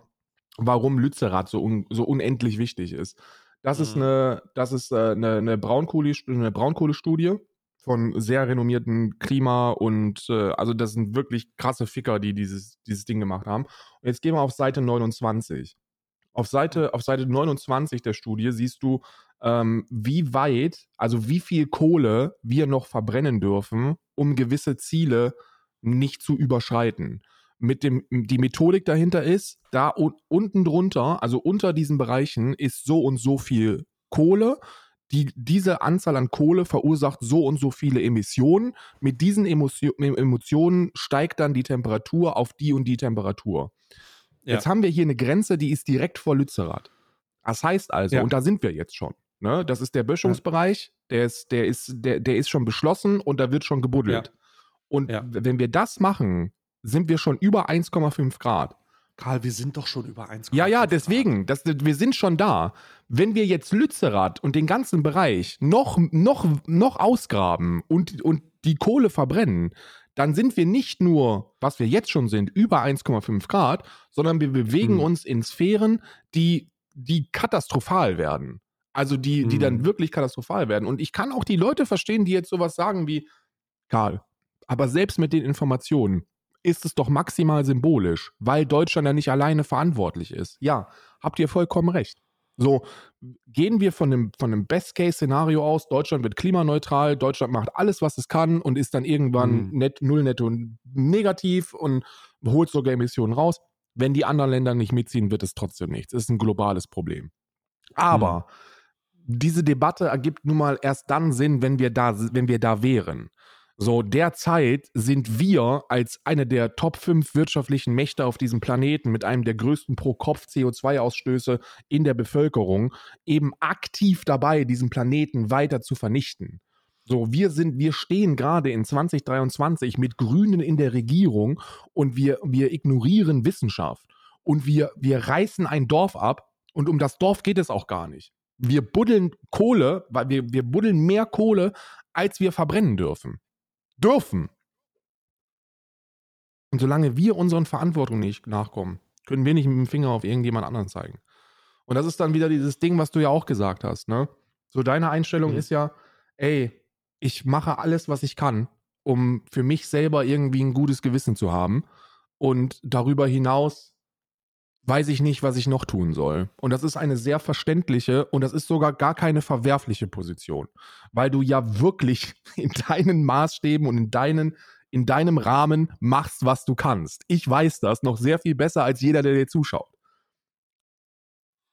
warum Lützerath so, un, so unendlich wichtig ist. Das mhm. ist eine, das ist äh, eine, eine, Braunkohle, eine Braunkohlestudie von sehr renommierten Klima und äh, also das sind wirklich krasse Ficker, die dieses, dieses Ding gemacht haben. Und jetzt gehen wir auf Seite 29. Auf Seite, auf Seite 29 der Studie siehst du, ähm, wie weit, also wie viel Kohle wir noch verbrennen dürfen, um gewisse Ziele nicht zu überschreiten mit dem, die Methodik dahinter ist, da unten drunter, also unter diesen Bereichen, ist so und so viel Kohle. Die, diese Anzahl an Kohle verursacht so und so viele Emissionen. Mit diesen Emotionen steigt dann die Temperatur auf die und die Temperatur. Ja. Jetzt haben wir hier eine Grenze, die ist direkt vor Lützerath. Das heißt also, ja. und da sind wir jetzt schon. Ne? Das ist der Böschungsbereich, der ist, der, ist, der, der ist schon beschlossen und da wird schon gebuddelt. Ja. Und wenn wir das machen, sind wir schon über 1,5 Grad. Karl, wir sind doch schon über 1,5 Ja, ja, deswegen, das, wir sind schon da. Wenn wir jetzt Lützerath und den ganzen Bereich noch, noch, noch ausgraben und, und die Kohle verbrennen, dann sind wir nicht nur, was wir jetzt schon sind, über 1,5 Grad, sondern wir bewegen hm. uns in Sphären, die, die katastrophal werden. Also die, die hm. dann wirklich katastrophal werden. Und ich kann auch die Leute verstehen, die jetzt sowas sagen wie, Karl, aber selbst mit den Informationen, ist es doch maximal symbolisch, weil Deutschland ja nicht alleine verantwortlich ist. Ja, habt ihr vollkommen recht. So, gehen wir von einem, von einem Best-Case-Szenario aus, Deutschland wird klimaneutral, Deutschland macht alles, was es kann und ist dann irgendwann mhm. net, null netto negativ und holt sogar Emissionen raus. Wenn die anderen Länder nicht mitziehen, wird es trotzdem nichts. Es ist ein globales Problem. Aber mhm. diese Debatte ergibt nun mal erst dann Sinn, wenn wir da, wenn wir da wären. So, derzeit sind wir als eine der Top 5 wirtschaftlichen Mächte auf diesem Planeten mit einem der größten Pro-Kopf-CO2-Ausstöße in der Bevölkerung eben aktiv dabei, diesen Planeten weiter zu vernichten. So, wir sind, wir stehen gerade in 2023 mit Grünen in der Regierung und wir, wir ignorieren Wissenschaft und wir, wir reißen ein Dorf ab und um das Dorf geht es auch gar nicht. Wir buddeln Kohle, weil wir, wir buddeln mehr Kohle, als wir verbrennen dürfen dürfen. Und solange wir unseren Verantwortungen nicht nachkommen, können wir nicht mit dem Finger auf irgendjemand anderen zeigen. Und das ist dann wieder dieses Ding, was du ja auch gesagt hast, ne? So deine Einstellung mhm. ist ja, ey, ich mache alles, was ich kann, um für mich selber irgendwie ein gutes Gewissen zu haben. Und darüber hinaus weiß ich nicht, was ich noch tun soll. Und das ist eine sehr verständliche und das ist sogar gar keine verwerfliche Position, weil du ja wirklich [laughs] in deinen Maßstäben und in deinen in deinem Rahmen machst, was du kannst. Ich weiß das noch sehr viel besser als jeder, der dir zuschaut.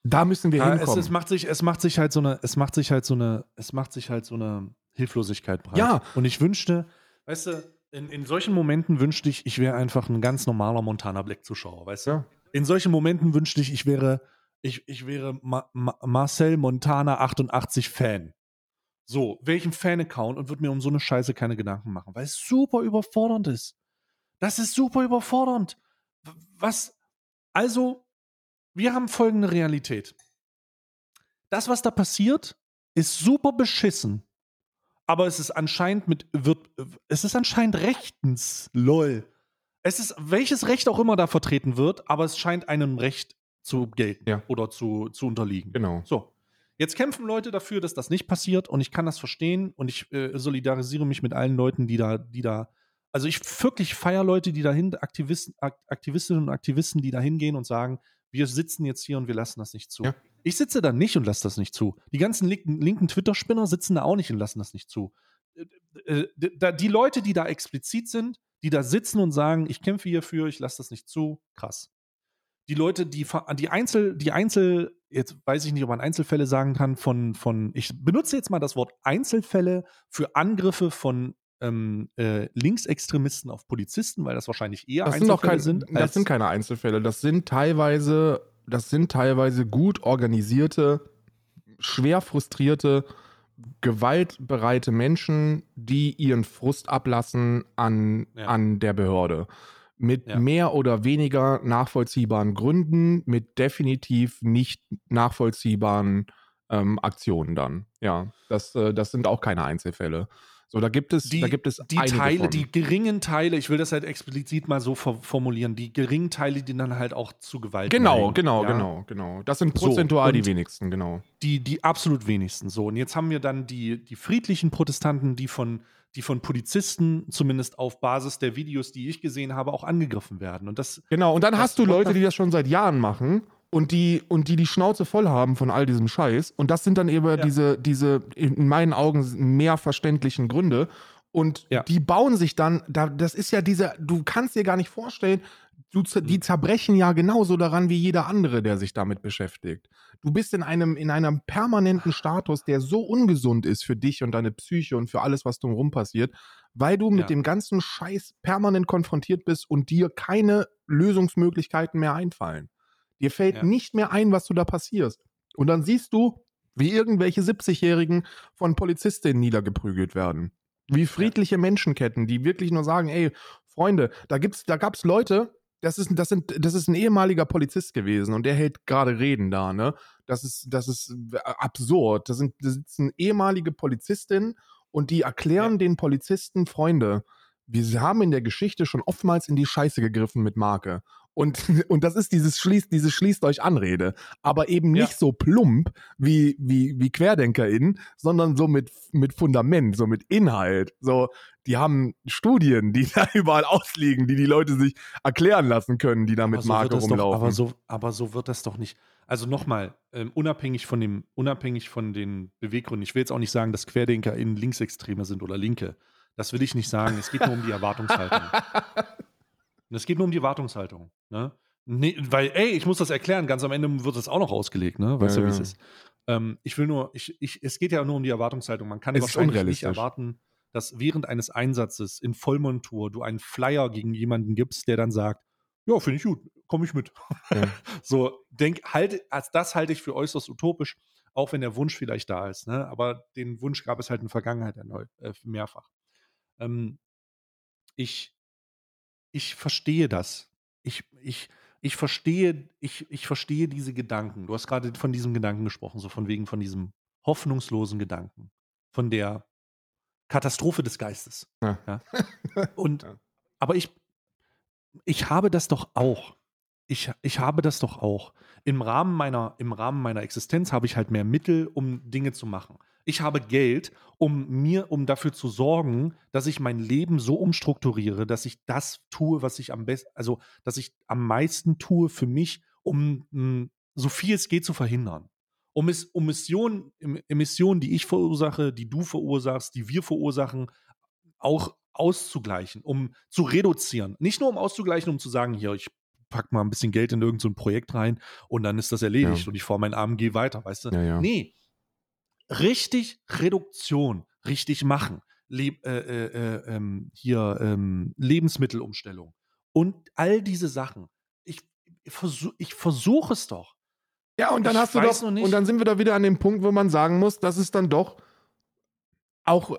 Da müssen wir ja, hinkommen. Es, es, macht sich, es macht sich halt so eine, es macht sich halt so eine, es macht sich halt so eine Hilflosigkeit breit. Ja. Und ich wünschte, weißt du, in, in solchen Momenten wünschte ich, ich wäre einfach ein ganz normaler Montana Black Zuschauer, weißt du? Ja in solchen Momenten wünschte ich, ich wäre, ich, ich wäre Ma Ma Marcel Montana 88 Fan. So, welchen Fan-Account und würde mir um so eine Scheiße keine Gedanken machen, weil es super überfordernd ist. Das ist super überfordernd. Was, also, wir haben folgende Realität. Das, was da passiert, ist super beschissen. Aber es ist anscheinend mit, wird, es ist anscheinend rechtens, lol. Es ist welches Recht auch immer da vertreten wird, aber es scheint einem Recht zu gelten ja. oder zu, zu unterliegen. Genau. So. Jetzt kämpfen Leute dafür, dass das nicht passiert und ich kann das verstehen und ich äh, solidarisiere mich mit allen Leuten, die da, die da, also ich wirklich feiere Leute, die dahin, Aktivisten, Aktivistinnen und Aktivisten, die da hingehen und sagen, wir sitzen jetzt hier und wir lassen das nicht zu. Ja. Ich sitze da nicht und lasse das nicht zu. Die ganzen linken, linken Twitter-Spinner sitzen da auch nicht und lassen das nicht zu. Äh, die Leute, die da explizit sind, die da sitzen und sagen, ich kämpfe hierfür, ich lasse das nicht zu, krass. Die Leute, die, die Einzel, die Einzel, jetzt weiß ich nicht, ob man Einzelfälle sagen kann, von, von, ich benutze jetzt mal das Wort Einzelfälle für Angriffe von ähm, äh, Linksextremisten auf Polizisten, weil das wahrscheinlich eher das Einzelfälle sind. Kein, sind das sind keine Einzelfälle. Das sind teilweise, das sind teilweise gut organisierte, schwer frustrierte gewaltbereite Menschen, die ihren Frust ablassen an, ja. an der Behörde. Mit ja. mehr oder weniger nachvollziehbaren Gründen, mit definitiv nicht nachvollziehbaren ähm, Aktionen dann. Ja, das, äh, das sind auch keine Einzelfälle. So, da gibt es, die, da gibt es die Teile, von. die geringen Teile, ich will das halt explizit mal so formulieren, die geringen Teile, die dann halt auch zu Gewalt Genau, neigen, genau, ja? genau, genau. Das sind prozentual so, die wenigsten, genau. Die, die absolut wenigsten. So, und jetzt haben wir dann die, die friedlichen Protestanten, die von, die von Polizisten, zumindest auf Basis der Videos, die ich gesehen habe, auch angegriffen werden. Und das, genau, und dann hast du Leute, die das schon seit Jahren machen und die, und die die Schnauze voll haben von all diesem Scheiß. Und das sind dann eben ja. diese, diese, in meinen Augen, mehr verständlichen Gründe. Und ja. die bauen sich dann, da, das ist ja diese, du kannst dir gar nicht vorstellen, du, die mhm. zerbrechen ja genauso daran wie jeder andere, der sich damit beschäftigt. Du bist in einem, in einem permanenten Status, der so ungesund ist für dich und deine Psyche und für alles, was drumherum passiert, weil du mit ja. dem ganzen Scheiß permanent konfrontiert bist und dir keine Lösungsmöglichkeiten mehr einfallen. Dir fällt ja. nicht mehr ein, was du da passierst. Und dann siehst du, wie irgendwelche 70-Jährigen von Polizistinnen niedergeprügelt werden. Wie friedliche Menschenketten, die wirklich nur sagen, ey, Freunde, da gibt's, da gab's Leute, das ist, das sind, das ist ein ehemaliger Polizist gewesen und der hält gerade Reden da, ne? Das ist, das ist absurd. Das sind, da sitzen ehemalige Polizistinnen und die erklären ja. den Polizisten, Freunde, wir haben in der Geschichte schon oftmals in die Scheiße gegriffen mit Marke. Und, [laughs] und das ist dieses schließt, diese schließt euch Anrede. Aber eben nicht ja. so plump wie, wie, wie QuerdenkerInnen, sondern so mit, mit Fundament, so mit Inhalt. So, die haben Studien, die [laughs] da überall ausliegen, die die Leute sich erklären lassen können, die da mit so Marke rumlaufen. Doch, aber, so, aber so wird das doch nicht. Also nochmal, ähm, unabhängig von dem, unabhängig von den Beweggründen, ich will jetzt auch nicht sagen, dass QuerdenkerInnen Linksextreme sind oder Linke. Das will ich nicht sagen. Es geht nur um die [laughs] Erwartungshaltung. Es geht nur um die Erwartungshaltung. Ne? Nee, weil, ey, ich muss das erklären, ganz am Ende wird das auch noch ausgelegt, ne? Weißt ja, du, wie ja. es ist? Ähm, ich will nur, ich, ich, es geht ja nur um die Erwartungshaltung. Man kann es wahrscheinlich nicht erwarten, dass während eines Einsatzes in Vollmontur du einen Flyer gegen jemanden gibst, der dann sagt, ja, finde ich gut, komme ich mit. Ja. [laughs] so, denk, halt, als das halte ich für äußerst utopisch, auch wenn der Wunsch vielleicht da ist. Ne? Aber den Wunsch gab es halt in der Vergangenheit erneut, äh, mehrfach. Ähm, ich, ich verstehe das. Ich, ich, ich verstehe, ich, ich verstehe diese Gedanken. Du hast gerade von diesem Gedanken gesprochen, so von wegen von diesem hoffnungslosen Gedanken, von der Katastrophe des Geistes. Ja. Ja? [laughs] Und, Ja. aber ich, ich habe das doch auch. Ich, ich habe das doch auch. Im Rahmen, meiner, Im Rahmen meiner Existenz habe ich halt mehr Mittel, um Dinge zu machen. Ich habe Geld, um mir, um dafür zu sorgen, dass ich mein Leben so umstrukturiere, dass ich das tue, was ich am besten, also dass ich am meisten tue für mich, um mh, so viel es geht zu verhindern. Um, es, um Missionen, em- Emissionen, die ich verursache, die du verursachst, die wir verursachen, auch auszugleichen, um zu reduzieren. Nicht nur um auszugleichen, um zu sagen, hier, ich pack mal ein bisschen Geld in irgendein so Projekt rein und dann ist das erledigt Ja. und ich fahre meinen Arm, gehe weiter, weißt du? Ja, ja. Nee, richtig Reduktion, richtig machen. Leb, äh, äh, äh, ähm, hier ähm, Lebensmittelumstellung und all diese Sachen. Ich, ich versuche ich versuch es doch. Ja, und dann Ich hast du doch, und dann sind wir da wieder an dem Punkt, wo man sagen muss, dass es dann doch auch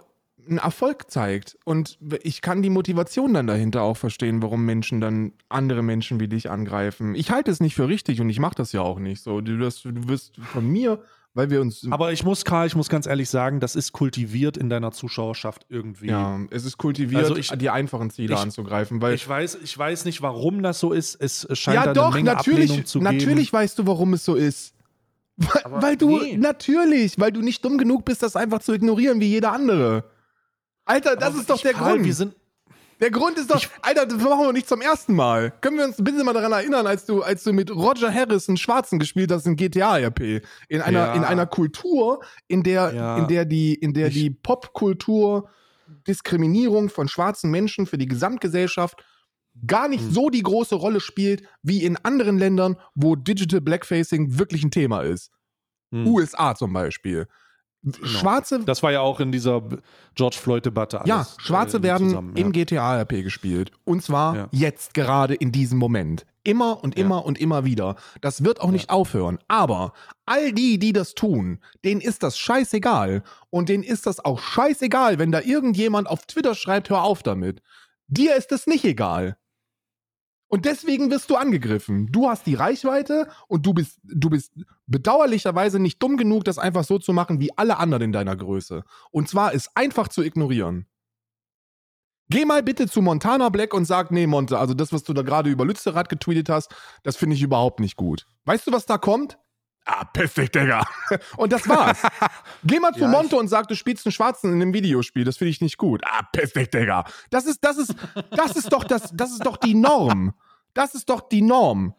einen Erfolg zeigt. Und ich kann die Motivation dann dahinter auch verstehen, warum Menschen dann andere Menschen wie dich angreifen. Ich halte es nicht für richtig und ich mache das ja auch nicht so. Du, wirst- du wirst von mir, weil wir uns. Aber ich muss, Karl, ich muss ganz ehrlich sagen, das ist kultiviert in deiner Zuschauerschaft irgendwie. ja, es ist kultiviert, Also ich- die einfachen Ziele ich- anzugreifen, weil Ich weiß, ich weiß nicht, warum das so ist. Es scheint ja, da doch, eine Menge natürlich, Ablehnung zu natürlich geben. weißt du, warum es so ist. Weil, weil du, nee. natürlich, weil du nicht dumm genug bist, das einfach zu ignorieren wie jeder andere. Alter, das Aber ist doch der Karl, Grund. Wir sind, der Grund ist doch, Alter, das machen wir nicht zum ersten Mal. Können wir uns bitte mal daran erinnern, als du, als du mit Roger Harris einen Schwarzen gespielt hast in GTA RP. In einer, Ja. in einer Kultur, in der, Ja. in der die, in der Ich- die Popkultur Diskriminierung von schwarzen Menschen für die Gesamtgesellschaft gar nicht Hm. so die große Rolle spielt wie in anderen Ländern, wo Digital Blackfacing wirklich ein Thema ist. Hm. USA zum Beispiel. Schwarze, das war ja auch in dieser George Floyd-Debatte. ja, alles, Schwarze äh, werden zusammen, im ja. GTA-RP gespielt. Und zwar Ja. jetzt gerade in diesem Moment. Immer und Ja. immer und immer wieder. Das wird auch nicht aufhören. Aber all die, die das tun, denen ist das scheißegal. Und denen ist das auch scheißegal, wenn da irgendjemand auf Twitter schreibt, hör auf damit. Dir ist es nicht egal. Und deswegen wirst du angegriffen. Du hast die Reichweite und du bist, du bist bedauerlicherweise nicht dumm genug, das einfach so zu machen wie alle anderen in deiner Größe. Und zwar ist einfach zu ignorieren. Geh mal bitte zu Montana Black und sag, nee, Monte, also das, was du da gerade über Lützerath getweetet hast, das finde ich überhaupt nicht gut. Weißt du, was da kommt? Ah, piss dich, Digga. [laughs] Und das war's. Geh mal [laughs] zu Ja, Monte und sag, du spielst einen Schwarzen in einem Videospiel, das finde ich nicht gut. Ah, piss dich, Digga. Das ist, das ist, das ist doch das, das ist doch die Norm. Das ist doch die Norm.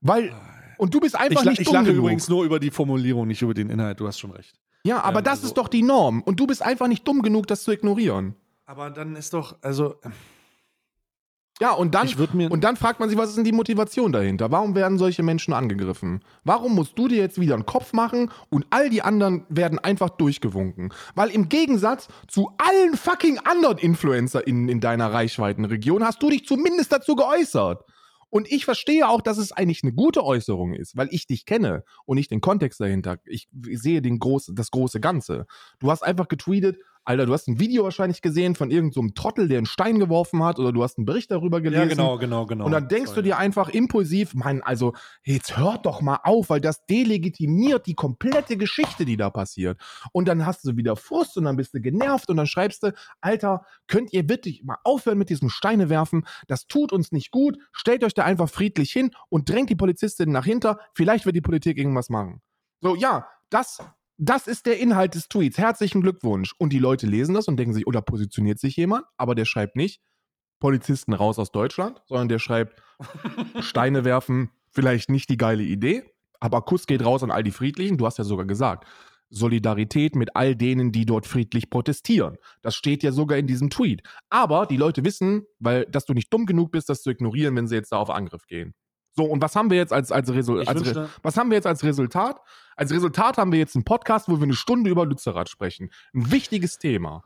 Weil, und du bist Ich, einfach la- nicht ich dumm lache genug. übrigens nur über die Formulierung, nicht über den Inhalt. Du hast schon recht. Ja, aber Ähm, das also- ist doch die Norm. Und du bist einfach nicht dumm genug, das zu ignorieren. Aber dann ist doch, also, Ja, und dann, und dann fragt man sich, was ist denn die Motivation dahinter? Warum werden solche Menschen angegriffen? Warum musst du dir jetzt wieder einen Kopf machen und all die anderen werden einfach durchgewunken? Weil im Gegensatz zu allen fucking anderen InfluencerInnen in deiner Reichweitenregion hast du dich zumindest dazu geäußert. Und ich verstehe auch, dass es eigentlich eine gute Äußerung ist, weil ich dich kenne und nicht den Kontext dahinter. Ich sehe den groß, das große Ganze. Du hast einfach getweetet, Alter, du hast ein Video wahrscheinlich gesehen von irgendeinem so Trottel, der einen Stein geworfen hat, oder du hast einen Bericht darüber gelesen. ja, genau, genau, genau. Und dann denkst du Sorry. dir einfach impulsiv, Mann, also jetzt hört doch mal auf, weil das delegitimiert die komplette Geschichte, die da passiert. Und dann hast du wieder Frust und dann bist du genervt und dann schreibst du, Alter, könnt ihr wirklich mal aufhören mit diesem Steine werfen? Das tut uns nicht gut. Stellt euch da einfach friedlich hin und drängt die Polizistin nach hinter. Vielleicht wird die Politik irgendwas machen. So, ja, das, das ist der Inhalt des Tweets. Herzlichen Glückwunsch. Und die Leute lesen das und denken sich, oder positioniert sich jemand, aber der schreibt nicht, Polizisten raus aus Deutschland, sondern der schreibt, [laughs] Steine werfen, vielleicht nicht die geile Idee, aber Kuss geht raus an all die Friedlichen. Du hast ja sogar gesagt, Solidarität mit all denen, die dort friedlich protestieren. Das steht ja sogar in diesem Tweet. Aber die Leute wissen, weil, dass du nicht dumm genug bist, das zu ignorieren, wenn sie jetzt da auf Angriff gehen. So, und was haben wir jetzt als, als, Resul als Re was haben wir jetzt als Resultat? Als Resultat haben wir jetzt einen Podcast, wo wir eine Stunde über Lützerath sprechen. Ein wichtiges Thema.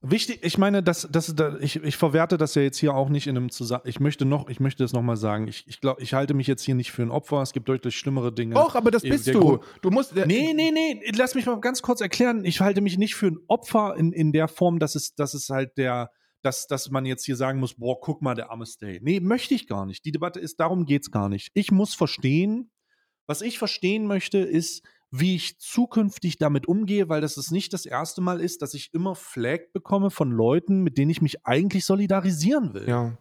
Wichtig, ich meine, das, das, das, ich, ich verwerte das ja jetzt hier auch nicht in einem Zusammenhang. Ich möchte noch, ich möchte das nochmal sagen. Ich, ich glaube, ich halte mich jetzt hier nicht für ein Opfer. Es gibt deutlich schlimmere Dinge. Doch, aber das bist Der du. Grund- Du musst. der- Nee, nee, nee, lass mich mal ganz kurz erklären. Ich halte mich nicht für ein Opfer in, in der Form, dass es, dass es halt der, dass, dass man jetzt hier sagen muss, boah, guck mal, der arme Stay. Nee, möchte ich gar nicht. Die Debatte ist, darum geht's gar nicht. Ich muss verstehen, was ich verstehen möchte, ist, wie ich zukünftig damit umgehe, weil das ist nicht das erste Mal ist, dass ich immer Flag bekomme von Leuten, mit denen ich mich eigentlich solidarisieren will. Ja.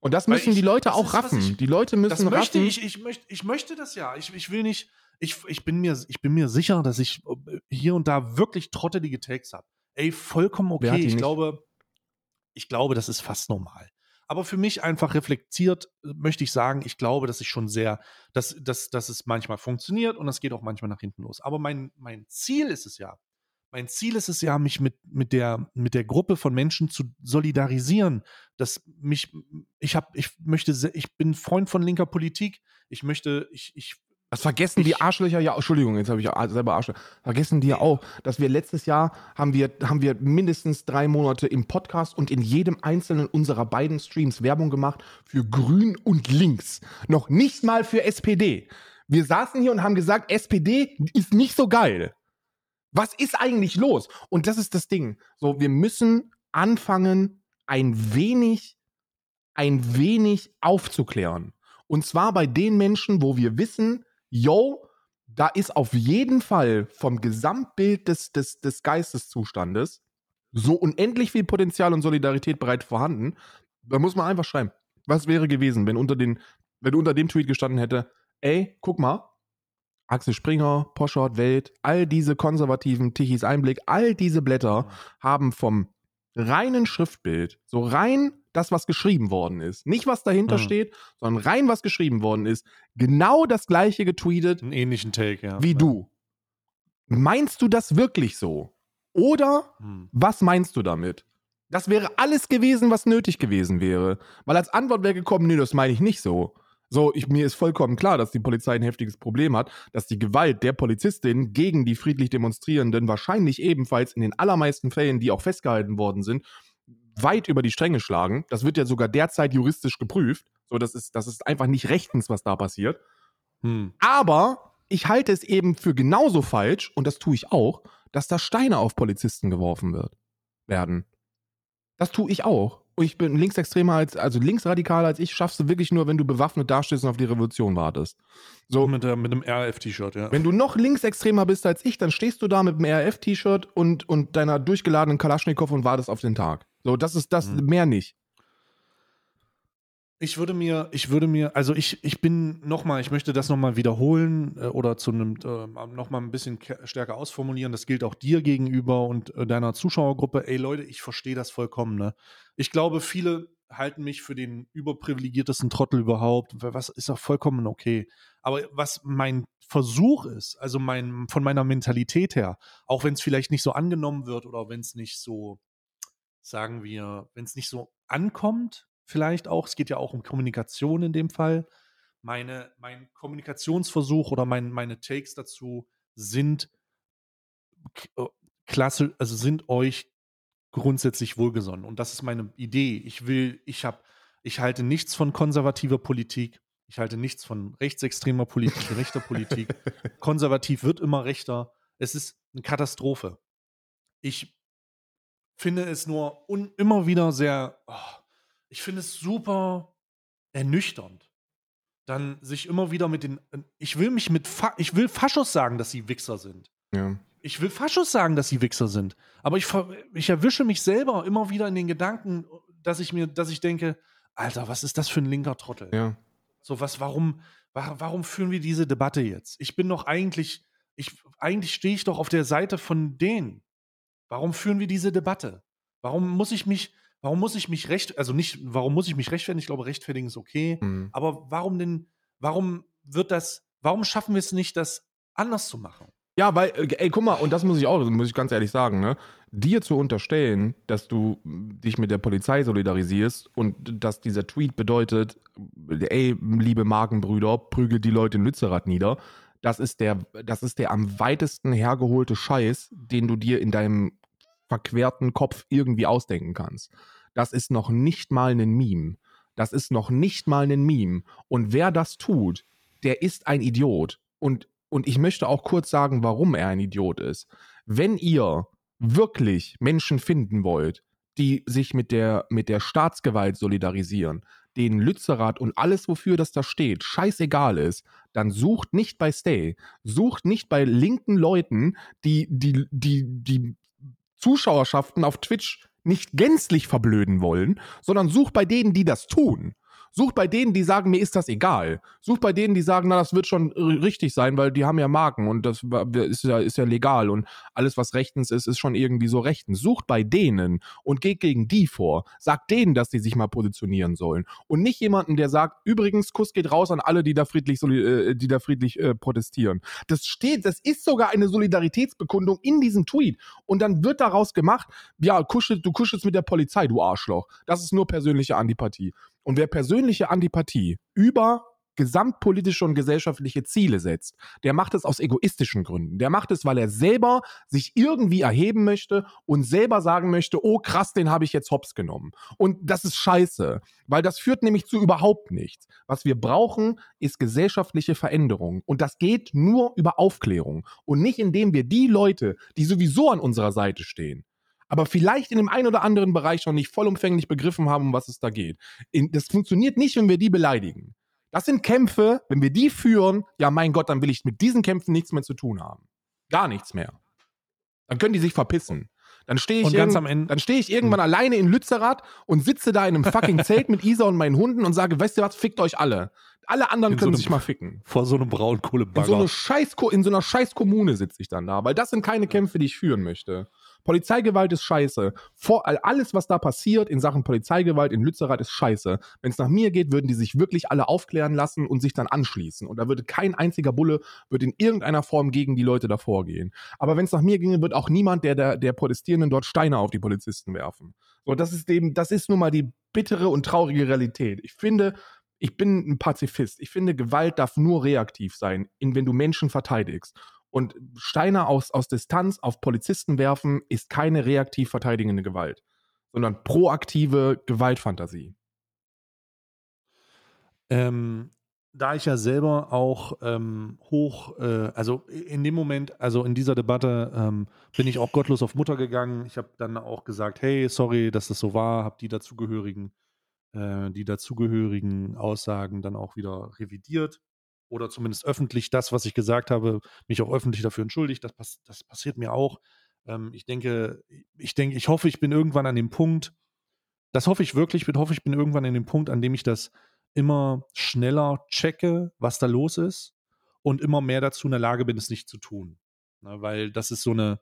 Und das Weil müssen ich- die Leute auch ist, raffen. ich- die Leute müssen Das möchte raffen. ich, ich möchte, ich möchte das ja. Ich, ich will nicht, ich, ich, bin mir, ich bin mir sicher, dass ich äh, hier und da wirklich trottelige Takes habe. Ey, vollkommen okay. Ich glaube, ich glaube, das ist fast normal. Aber für mich einfach reflektiert, äh, möchte ich sagen, ich glaube, dass ich schon sehr, dass, dass, dass es manchmal funktioniert und es geht auch manchmal nach hinten los. Aber mein, mein Ziel ist es ja, mein Ziel ist es ja, mich mit, mit, der, mit der Gruppe von Menschen zu solidarisieren. Dass mich, ich habe, ich möchte, ich bin Freund von linker Politik. Ich möchte, ich, ich, Das vergessen die Ich- Arschlöcher ja, Entschuldigung, jetzt habe ich selber Arschlöcher. Vergessen die ja auch, dass wir letztes Jahr haben wir, haben wir mindestens drei Monate im Podcast und in jedem einzelnen unserer beiden Streams Werbung gemacht für Grün und Links. Noch nicht mal für SPD. Wir saßen hier und haben gesagt, SPD ist nicht so geil. Was ist eigentlich los? Und das ist das Ding. So, wir müssen anfangen, ein wenig, ein wenig aufzuklären. Und zwar bei den Menschen, wo wir wissen, yo, da ist auf jeden Fall vom Gesamtbild des, des, des Geisteszustandes so unendlich viel Potenzial und Solidarität bereit vorhanden. Da muss man einfach schreiben. Was wäre gewesen, wenn unter, den, wenn unter dem Tweet gestanden hätte, ey, guck mal, Axel Springer, Poschert, Welt, all diese konservativen Tichys Einblick, all diese Blätter haben vom reinen Schriftbild, so rein das, was geschrieben worden ist, nicht was dahinter Mhm. steht, sondern rein was geschrieben worden ist, genau das gleiche getweetet einen ähnlichen Take, ja. wie Ja. du. Meinst du das wirklich so? Oder Hm. was meinst du damit? Das wäre alles gewesen, was nötig gewesen wäre. Weil als Antwort wäre gekommen, nee, das meine ich nicht so. So, ich, mir ist vollkommen klar, dass die Polizei ein heftiges Problem hat, dass die Gewalt der Polizistin gegen die friedlich Demonstrierenden wahrscheinlich ebenfalls in den allermeisten Fällen, die auch festgehalten worden sind, weit über die Stränge schlagen. Das wird ja sogar derzeit juristisch geprüft. So, das ist, das ist einfach nicht rechtens, was da passiert. Hm. Aber ich halte es eben für genauso falsch, und das tue ich auch, dass da Steine auf Polizisten geworfen wird, werden. Das tue ich auch. Und ich bin linksextremer als, also linksradikaler als ich, schaffst du wirklich nur, wenn du bewaffnet dastehst und auf die Revolution wartest. So, Mit, der, mit dem RF-T-Shirt, ja. wenn du noch linksextremer bist als ich, dann stehst du da mit dem RF-T-Shirt und, und deiner durchgeladenen Kalaschnikow und wartest auf den Tag. So, das ist das, Mhm. mehr nicht. Ich würde mir, ich würde mir, also ich, ich bin nochmal, ich möchte das nochmal wiederholen äh, oder zu einem, äh, nochmal ein bisschen ke- stärker ausformulieren. Das gilt auch dir gegenüber und äh, deiner Zuschauergruppe. Ey Leute, ich verstehe das vollkommen. Ne? Ich glaube, viele halten mich für den überprivilegiertesten Trottel überhaupt. Was ist auch vollkommen okay. Aber was mein Versuch ist, also mein, von meiner Mentalität her, auch wenn es vielleicht nicht so angenommen wird oder wenn es nicht so, sagen wir, wenn es nicht so ankommt, vielleicht auch, es geht ja auch um Kommunikation in dem Fall. Meine, mein Kommunikationsversuch oder mein, meine Takes dazu sind äh, klasse, also sind euch grundsätzlich wohlgesonnen. Und das ist meine Idee. Ich will, ich habe, ich halte nichts von konservativer Politik. Ich halte nichts von rechtsextremer Politik, rechter Politik. [laughs] Konservativ wird immer rechter. Es ist eine Katastrophe. Ich finde es nur un immer wieder sehr, oh, ich finde es super ernüchternd. Dann sich immer wieder mit den, ich will mich mit, Fa ich will Faschos sagen, dass sie Wichser sind. Ja. Ich will Faschos sagen, dass sie Wichser sind. Aber ich, ich erwische mich selber immer wieder in den Gedanken, dass ich mir, dass ich denke, Alter, was ist das für ein linker Trottel? ja. So, was, warum, wa- warum führen wir diese Debatte jetzt? Ich bin doch eigentlich, ich, eigentlich stehe ich doch auf der Seite von denen. Warum führen wir diese Debatte? Warum muss ich mich, warum muss ich mich recht, also nicht, warum muss ich mich rechtfertigen? Ich glaube, rechtfertigen ist okay. Mhm. Aber warum denn, warum wird das, warum schaffen wir es nicht, das anders zu machen? Ja, weil, äh, ey, guck mal, und das muss ich auch, muss ich ganz ehrlich sagen, ne? Dir zu unterstellen, dass du mh, dich mit der Polizei solidarisierst und dass dieser Tweet bedeutet, ey, liebe Magenbrüder, prügelt die Leute in Lützerath nieder, das ist der, das ist der am weitesten hergeholte Scheiß, den du dir in deinem verquerten Kopf irgendwie ausdenken kannst. Das ist noch nicht mal ein Meme. Das ist noch nicht mal ein Meme. Und wer das tut, der ist ein Idiot. Und, und ich möchte auch kurz sagen, warum er ein Idiot ist. Wenn ihr wirklich Menschen finden wollt, die sich mit der, mit der Staatsgewalt solidarisieren, denen Lützerath und alles, wofür das da steht, scheißegal ist, dann sucht nicht bei Stay, sucht nicht bei linken Leuten, die die, die, die Zuschauerschaften auf Twitch nicht gänzlich verblöden wollen, sondern sucht bei denen, die das tun. Such bei denen, die sagen, mir ist das egal. Such bei denen, die sagen, na, das wird schon richtig sein, weil die haben ja Marken und das ist ja, ist ja legal und alles, was rechtens ist, ist schon irgendwie so rechtens. Sucht bei denen und geht gegen die vor. Sagt denen, dass die sich mal positionieren sollen. Und nicht jemanden, der sagt, übrigens, Kuss geht raus an alle, die da friedlich, äh, die da friedlich äh, protestieren. Das steht, das ist sogar eine Solidaritätsbekundung in diesem Tweet. Und dann wird daraus gemacht, ja, kuschel, du kuschelst mit der Polizei, du Arschloch. Das ist nur persönliche Antipathie. Und wer persönliche Antipathie über gesamtpolitische und gesellschaftliche Ziele setzt, der macht es aus egoistischen Gründen. Der macht es, weil er selber sich irgendwie erheben möchte und selber sagen möchte, oh krass, den habe ich jetzt hops genommen. Und das ist scheiße, weil das führt nämlich zu überhaupt nichts. Was wir brauchen, ist gesellschaftliche Veränderung. Und das geht nur über Aufklärung und nicht indem wir die Leute, die sowieso an unserer Seite stehen, aber vielleicht in dem einen oder anderen Bereich schon nicht vollumfänglich begriffen haben, um was es da geht. das funktioniert nicht, wenn wir die beleidigen. Das sind Kämpfe, wenn wir die führen, ja mein Gott, dann will ich mit diesen Kämpfen nichts mehr zu tun haben. Gar nichts mehr. Dann können die sich verpissen. Dann stehe ich, irgend, steh ich irgendwann hm. alleine in Lützerath und sitze da in einem fucking Zelt mit Isa und meinen Hunden und sage, weißt du was, fickt euch alle. Alle anderen in können so sich mal ficken. Vor so einem Braunkohlebagger. In so, eine Scheiß, in so einer scheiß Kommune sitze ich dann da, weil das sind keine Kämpfe, die ich führen möchte. Polizeigewalt ist scheiße. Vor, alles, was da passiert in Sachen Polizeigewalt in Lützerath, ist scheiße. Wenn es nach mir geht, würden die sich wirklich alle aufklären lassen und sich dann anschließen. Und da würde kein einziger Bulle wird in irgendeiner Form gegen die Leute davor gehen. Aber wenn es nach mir ginge, wird auch niemand der, der, der Protestierenden dort Steine auf die Polizisten werfen. So, das ist eben, das ist nun mal die bittere und traurige Realität. Ich finde, ich bin ein Pazifist. Ich finde, Gewalt darf nur reaktiv sein, in, wenn du Menschen verteidigst. Und Steine aus, aus Distanz auf Polizisten werfen ist keine reaktiv verteidigende Gewalt, sondern proaktive Gewaltfantasie. Ähm, da ich ja selber auch ähm, hoch, äh, also in dem Moment, also in dieser Debatte ähm, bin ich auch gottlos auf Mutter gegangen. Ich habe dann auch gesagt, hey, sorry, dass das so war, habe die dazugehörigen, äh, die dazugehörigen Aussagen dann auch wieder revidiert oder zumindest öffentlich das, was ich gesagt habe, mich auch öffentlich dafür entschuldigt. Das, pass das passiert mir auch. Ähm, ich denke, ich denke, ich hoffe, ich bin irgendwann an dem Punkt, das hoffe ich wirklich, ich hoffe, ich bin irgendwann an dem Punkt, an dem ich das immer schneller checke, was da los ist und immer mehr dazu in der Lage bin, es nicht zu tun. Na, ne, weil das ist so eine,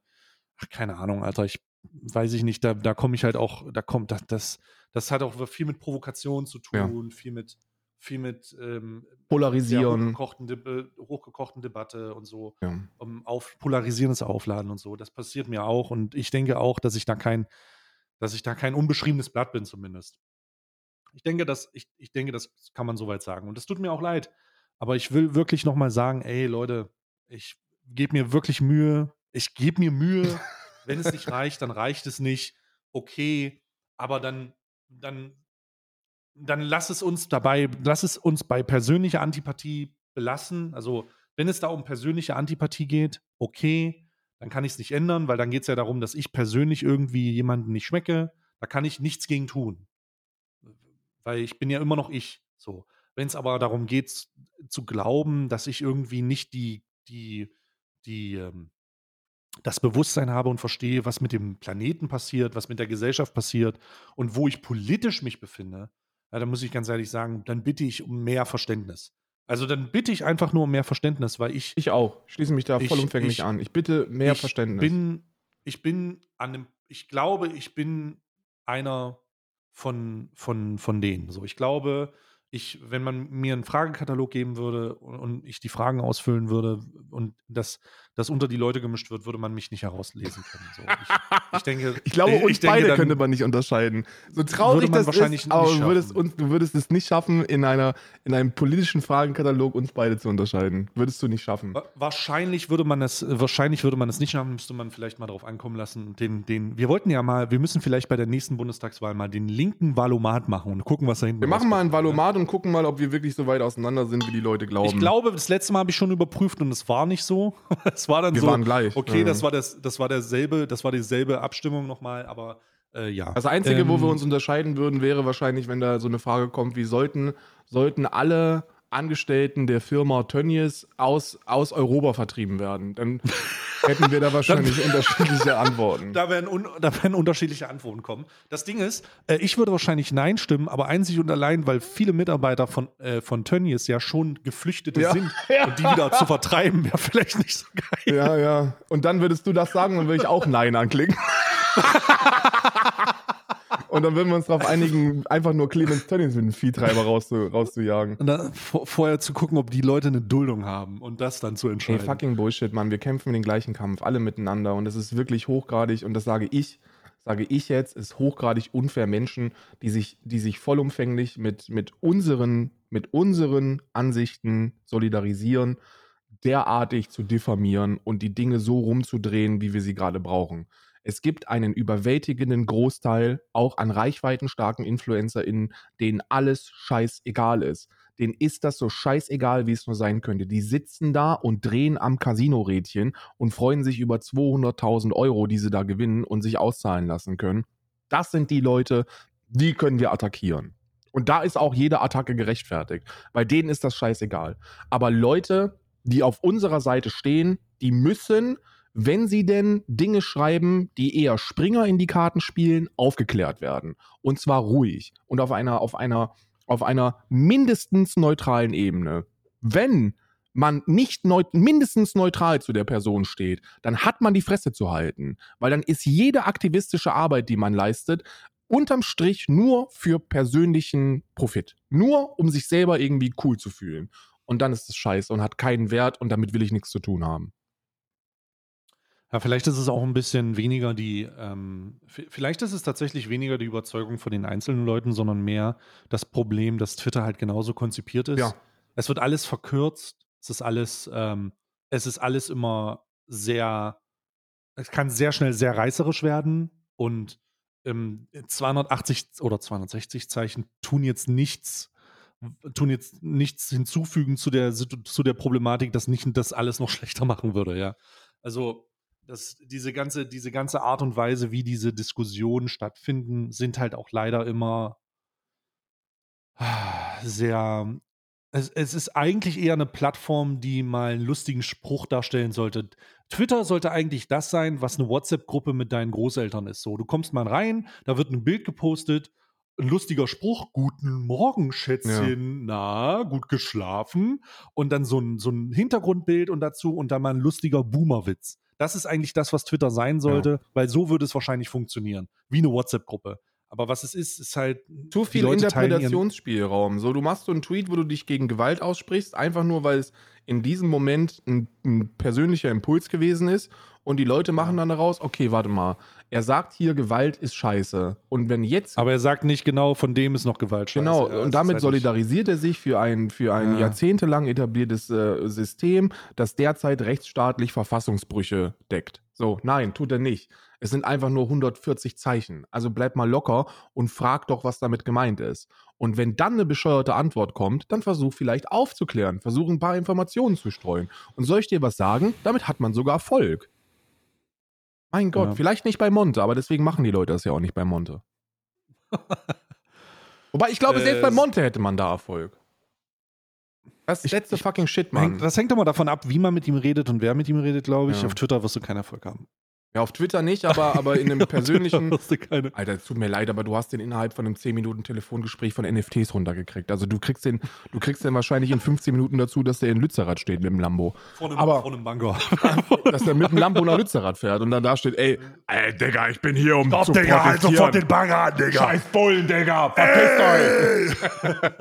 ach, keine Ahnung, Alter, ich weiß ich nicht, da, da komme ich halt auch, da kommt, das, das, das hat auch viel mit Provokation zu tun, ja. viel mit viel mit ähm, Polarisieren. Hochgekochten, De hochgekochten Debatte und so. Ja. Um, auf polarisierendes Aufladen und so. Das passiert mir auch und ich denke auch, dass ich da kein, dass ich da kein unbeschriebenes Blatt bin, zumindest. Ich denke, dass, ich, ich denke, das kann man soweit sagen. Und das tut mir auch leid. Aber ich will wirklich nochmal sagen, ey Leute, ich gebe mir wirklich Mühe. Ich gebe mir Mühe. [laughs] Wenn es nicht reicht, dann reicht es nicht. Okay, aber dann, dann dann lass es uns dabei, lass es uns bei persönlicher Antipathie belassen. Also, wenn es da um persönliche Antipathie geht, okay, dann kann ich es nicht ändern, weil dann geht es ja darum, dass ich persönlich irgendwie jemanden nicht schmecke. Da kann ich nichts gegen tun. Weil ich bin ja immer noch ich. So. Wenn es aber darum geht, zu glauben, dass ich irgendwie nicht die, die, die, ähm, das Bewusstsein habe und verstehe, was mit dem Planeten passiert, was mit der Gesellschaft passiert und wo ich politisch mich befinde, ja, dann muss ich ganz ehrlich sagen, dann bitte ich um mehr Verständnis. Also dann bitte ich einfach nur um mehr Verständnis, weil ich. Ich auch. Schließe mich da ich, vollumfänglich ich, an. Ich bitte mehr ich Verständnis. Bin, ich bin an dem, ich glaube, ich bin einer von, von, von denen. So, ich glaube, ich, wenn man mir einen Fragekatalog geben würde und, und ich die Fragen ausfüllen würde und das, das unter die Leute gemischt wird, würde man mich nicht herauslesen können. So, ich, [laughs] ich, denke, ich glaube, uns ich denke, beide könnte man nicht unterscheiden. So traurig das wahrscheinlich ist, aber nicht du würdest, schaffen. uns, du würdest es nicht schaffen, in, einer, in einem politischen Fragenkatalog uns beide zu unterscheiden. Würdest du nicht schaffen. Wa- Wahrscheinlich würde man es, wahrscheinlich würde man es nicht haben, müsste man vielleicht mal darauf ankommen lassen. Den, den, wir wollten ja mal, wir müssen vielleicht bei der nächsten Bundestagswahl mal den linken Valomat machen und gucken, was da hinten Wir machen mal ein rauskommt. Valomat und gucken mal, ob wir wirklich so weit auseinander sind, wie die Leute glauben. Ich glaube, das letzte Mal habe ich schon überprüft und es war nicht so. [laughs] Es war dann Wir so. waren gleich. Okay, Ja. das war das, das war derselbe, das war dieselbe Abstimmung nochmal, aber äh, ja. Das Einzige, wo Ähm, wir uns unterscheiden würden, wäre wahrscheinlich, wenn da so eine Frage kommt, wie sollten, sollten alle Angestellten der Firma Tönnies aus, aus Europa vertrieben werden? Dann [laughs] hätten wir da wahrscheinlich unterschiedliche Antworten. Da werden, un da werden unterschiedliche Antworten kommen. Das Ding ist, äh, ich würde wahrscheinlich Nein stimmen, aber einzig und allein, weil viele Mitarbeiter von, äh, von Tönnies ja schon Geflüchtete Ja. sind [laughs] und die wieder zu vertreiben, wäre vielleicht nicht so geil. Ja, ja. Und dann würdest du das sagen, dann würde ich auch Nein anklicken. [laughs] Und dann würden wir uns darauf einigen, einfach nur Clemens Tönnies mit dem Viehtreiber rauszu, rauszujagen. Und dann vor, vorher zu gucken, ob die Leute eine Duldung haben und das dann zu Ey, entscheiden. fucking Bullshit, Mann. Wir kämpfen den gleichen Kampf, alle miteinander. Und das ist wirklich hochgradig, und das sage ich, sage ich jetzt, ist hochgradig unfair Menschen, die sich, die sich vollumfänglich mit, mit, unseren, mit unseren Ansichten solidarisieren, derartig zu diffamieren und die Dinge so rumzudrehen, wie wir sie gerade brauchen. Es gibt einen überwältigenden Großteil auch an reichweitenstarken InfluencerInnen, denen alles scheißegal ist. Denen ist das so scheißegal, wie es nur sein könnte. Die sitzen da und drehen am Casino-Rädchen und freuen sich über 200.000 Euro, die sie da gewinnen und sich auszahlen lassen können. Das sind die Leute, die können wir attackieren. Und da ist auch jede Attacke gerechtfertigt. Bei denen ist das scheißegal. Aber Leute, die auf unserer Seite stehen, die müssen, wenn sie denn Dinge schreiben, die eher Springer in die Karten spielen, aufgeklärt werden. Und zwar ruhig und auf einer, auf einer, auf einer mindestens neutralen Ebene. Wenn man nicht neu, mindestens neutral zu der Person steht, dann hat man die Fresse zu halten. Weil dann ist jede aktivistische Arbeit, die man leistet, unterm Strich nur für persönlichen Profit. Nur um sich selber irgendwie cool zu fühlen. Und dann ist es scheiße und hat keinen Wert und damit will ich nichts zu tun haben. Ja, vielleicht ist es auch ein bisschen weniger die, ähm, vielleicht ist es tatsächlich weniger die Überzeugung von den einzelnen Leuten, sondern mehr das Problem, dass Twitter halt genauso konzipiert ist. Ja. Es wird alles verkürzt, es ist alles, ähm, es ist alles immer sehr, es kann sehr schnell sehr reißerisch werden und ähm, 280 oder 260 Zeichen tun jetzt nichts, tun jetzt nichts hinzufügen zu der, zu der Problematik, dass nicht das alles noch [laughs] schlechter machen würde, ja. Also das, diese, ganze, diese ganze Art und Weise, wie diese Diskussionen stattfinden, sind halt auch leider immer ah, sehr. Es, es ist eigentlich eher eine Plattform, die mal einen lustigen Spruch darstellen sollte. Twitter sollte eigentlich das sein, was eine WhatsApp-Gruppe mit deinen Großeltern ist. So, du kommst mal rein, da wird ein Bild gepostet, ein lustiger Spruch, guten Morgen, Schätzchen, na, gut geschlafen. Und dann so ein, so ein Hintergrundbild und dazu und dann mal ein lustiger Boomer-Witz. Das ist eigentlich das, was Twitter sein sollte, weil so würde es wahrscheinlich funktionieren. Wie eine WhatsApp-Gruppe. Aber was es ist, ist halt. Zu viel Interpretationsspielraum. So, du machst so einen Tweet, wo du dich gegen Gewalt aussprichst, einfach nur, weil es in diesem Moment ein, ein persönlicher Impuls gewesen ist. Und die Leute machen dann daraus, okay, warte mal, er sagt hier, Gewalt ist scheiße. Und wenn jetzt Aber er sagt nicht genau, von dem ist noch Gewalt. scheiße. Genau, Ja, und damit halt solidarisiert er sich für ein, für ein Ja. jahrzehntelang etabliertes äh, System, das derzeit rechtsstaatlich Verfassungsbrüche deckt. So, nein, tut er nicht. Es sind einfach nur 140 Zeichen. Also bleib mal locker und frag doch, was damit gemeint ist. Und wenn dann eine bescheuerte Antwort kommt, dann versuch vielleicht aufzuklären, versuch ein paar Informationen zu streuen. Und soll ich dir was sagen? Damit hat man sogar Erfolg. Mein Gott, Ja. vielleicht nicht bei Monte, aber deswegen machen die Leute das ja auch nicht bei Monte. [laughs] Wobei, ich glaube, Äh, selbst bei Monte hätte man da Erfolg. Das Ich- letzte ich- fucking Shit. Hängt, Mann. das hängt doch mal davon ab, wie man mit ihm redet und wer mit ihm redet, glaube ich. Ja. Auf Twitter wirst du keinen Erfolg haben. Ja, auf Twitter nicht, aber, [laughs] aber in einem persönlichen. wirst du keine. Alter, es tut mir leid, aber du hast den innerhalb von einem 10 Minuten Telefongespräch von NFTs runtergekriegt. Also du kriegst den, du kriegst den wahrscheinlich in 15 Minuten dazu, dass der in Lützerath steht mit dem Lambo. Vor einem, Aber- vor einem Bango. [laughs] Dass der mit dem Lambo nach Lützerath fährt und dann da steht, ey, ey, Digga, ich bin hier, um Stopp, zu Digga, halt sofort den Bagger an, Digga. Scheiß Bullen, Digga, verpisst euch. [laughs]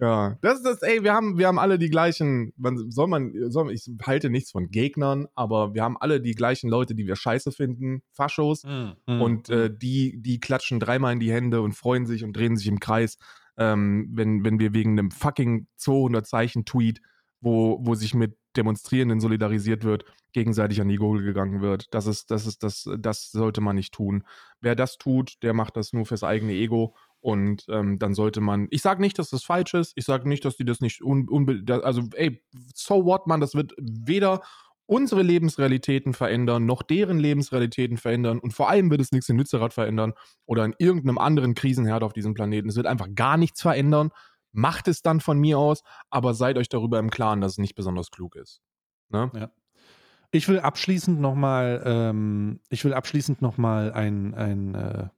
Ja, das ist das, ey, wir haben, wir haben alle die gleichen, man, soll man, soll ich halte nichts von Gegnern, aber wir haben alle die gleichen Leute, die wir scheiße finden, Faschos, Mm, und äh, die, die klatschen dreimal in die Hände und freuen sich und drehen sich im Kreis, ähm, wenn, wenn wir wegen einem fucking 200 Zeichen Tweet, wo, wo sich mit Demonstrierenden solidarisiert wird, gegenseitig an die Gurgel gegangen wird. Das ist, das ist, das, das sollte man nicht tun. Wer das tut, der macht das nur fürs eigene Ego und ähm, dann sollte man, ich sage nicht, dass das falsch ist, ich sage nicht, dass die das nicht, un, unbe- da- also ey, so what, man, das wird weder unsere Lebensrealitäten verändern, noch deren Lebensrealitäten verändern und vor allem wird es nichts in Lützerath verändern oder in irgendeinem anderen Krisenherd auf diesem Planeten. Es wird einfach gar nichts verändern. Macht es dann von mir aus, aber seid euch darüber im Klaren, dass es nicht besonders klug ist. Ne? Ich will abschließend nochmal, ähm, ich will abschließend nochmal ein, ein äh,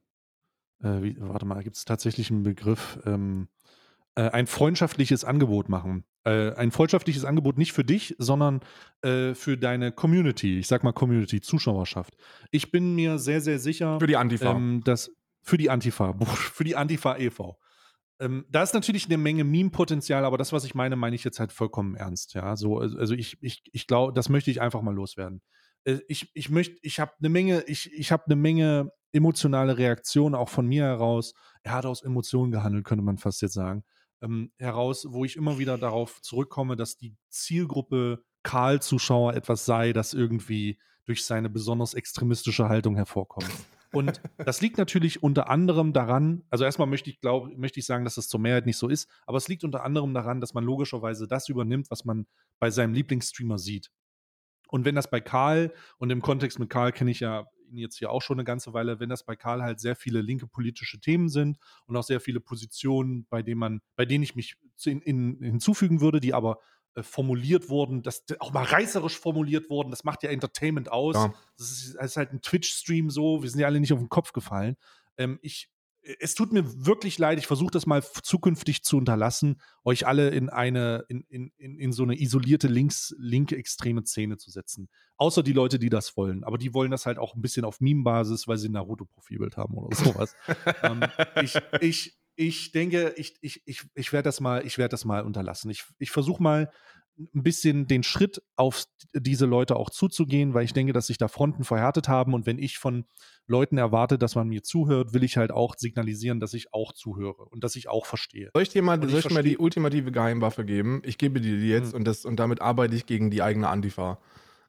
äh, wie, warte mal, gibt es tatsächlich einen Begriff, ähm, äh, ein freundschaftliches Angebot machen. Äh, ein freundschaftliches Angebot nicht für dich, sondern äh, für deine Community. Ich sag mal Community, Zuschauerschaft. Ich bin mir sehr, sehr sicher, Für die Antifa. ähm, dass für die Antifa, [laughs] für die Antifa e.V. Ähm, da ist natürlich eine Menge Meme-Potenzial, aber das, was ich meine, meine ich jetzt halt vollkommen ernst. Ja, so, also also ich, ich, ich glaube, das möchte ich einfach mal loswerden. Äh, Ich, ich möchte, ich habe eine Menge, ich, ich habe eine Menge emotionale Reaktionen auch von mir heraus. Er hat aus Emotionen gehandelt, könnte man fast jetzt sagen. Ähm, heraus, wo ich immer wieder darauf zurückkomme, dass die Zielgruppe Karl-Zuschauer etwas sei, das irgendwie durch seine besonders extremistische Haltung hervorkommt. Und das liegt natürlich unter anderem daran, also erstmal möchte ich glaube, möchte ich sagen, dass das zur Mehrheit nicht so ist, aber es liegt unter anderem daran, dass man logischerweise das übernimmt, was man bei seinem Lieblingsstreamer sieht. Und wenn das bei Karl, und im Kontext mit Karl kenne ich ja ihn jetzt hier auch schon eine ganze Weile, wenn das bei Karl halt sehr viele linke politische Themen sind und auch sehr viele Positionen, bei denen man, bei denen ich mich in, in, hinzufügen würde, die aber äh, formuliert wurden, das auch mal reißerisch formuliert wurden, das macht ja Entertainment aus. Ja. Das ist, das ist halt ein Twitch-Stream so, wir sind ja alle nicht auf den Kopf gefallen. Ähm, ich, es tut mir wirklich leid, ich versuche das mal zukünftig zu unterlassen, euch alle in eine, in, in, in, so eine isolierte links, linke extreme Szene zu setzen. Außer die Leute, die das wollen. Aber die wollen das halt auch ein bisschen auf Meme-Basis, weil sie ein Naruto-Profilbild haben oder sowas. [laughs] ähm, ich, ich, ich denke, ich, ich, ich, ich werde das mal, ich werde das mal unterlassen. Ich, ich versuche mal ein bisschen den Schritt auf diese Leute auch zuzugehen, weil ich denke, dass sich da Fronten verhärtet haben und wenn ich von Leuten erwarte, dass man mir zuhört, will ich halt auch signalisieren, dass ich auch zuhöre und dass ich auch verstehe. Soll ich dir mal, ich soll ich mal die ultimative Geheimwaffe geben? Ich gebe dir die jetzt Hm. und, das, und damit arbeite ich gegen die eigene Antifa.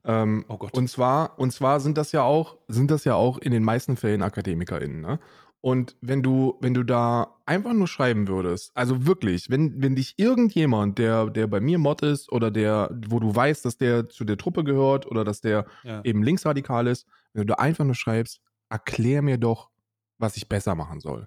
Ähm, Oh Gott. Und zwar, und zwar sind das ja auch, sind das ja auch in den meisten Fällen AkademikerInnen, ne? Und wenn du, wenn du da einfach nur schreiben würdest, also wirklich, wenn, wenn dich irgendjemand, der, der bei mir Mod ist oder der, wo du weißt, dass der zu der Truppe gehört oder dass der Ja. eben linksradikal ist, wenn du da einfach nur schreibst, erklär mir doch, was ich besser machen soll.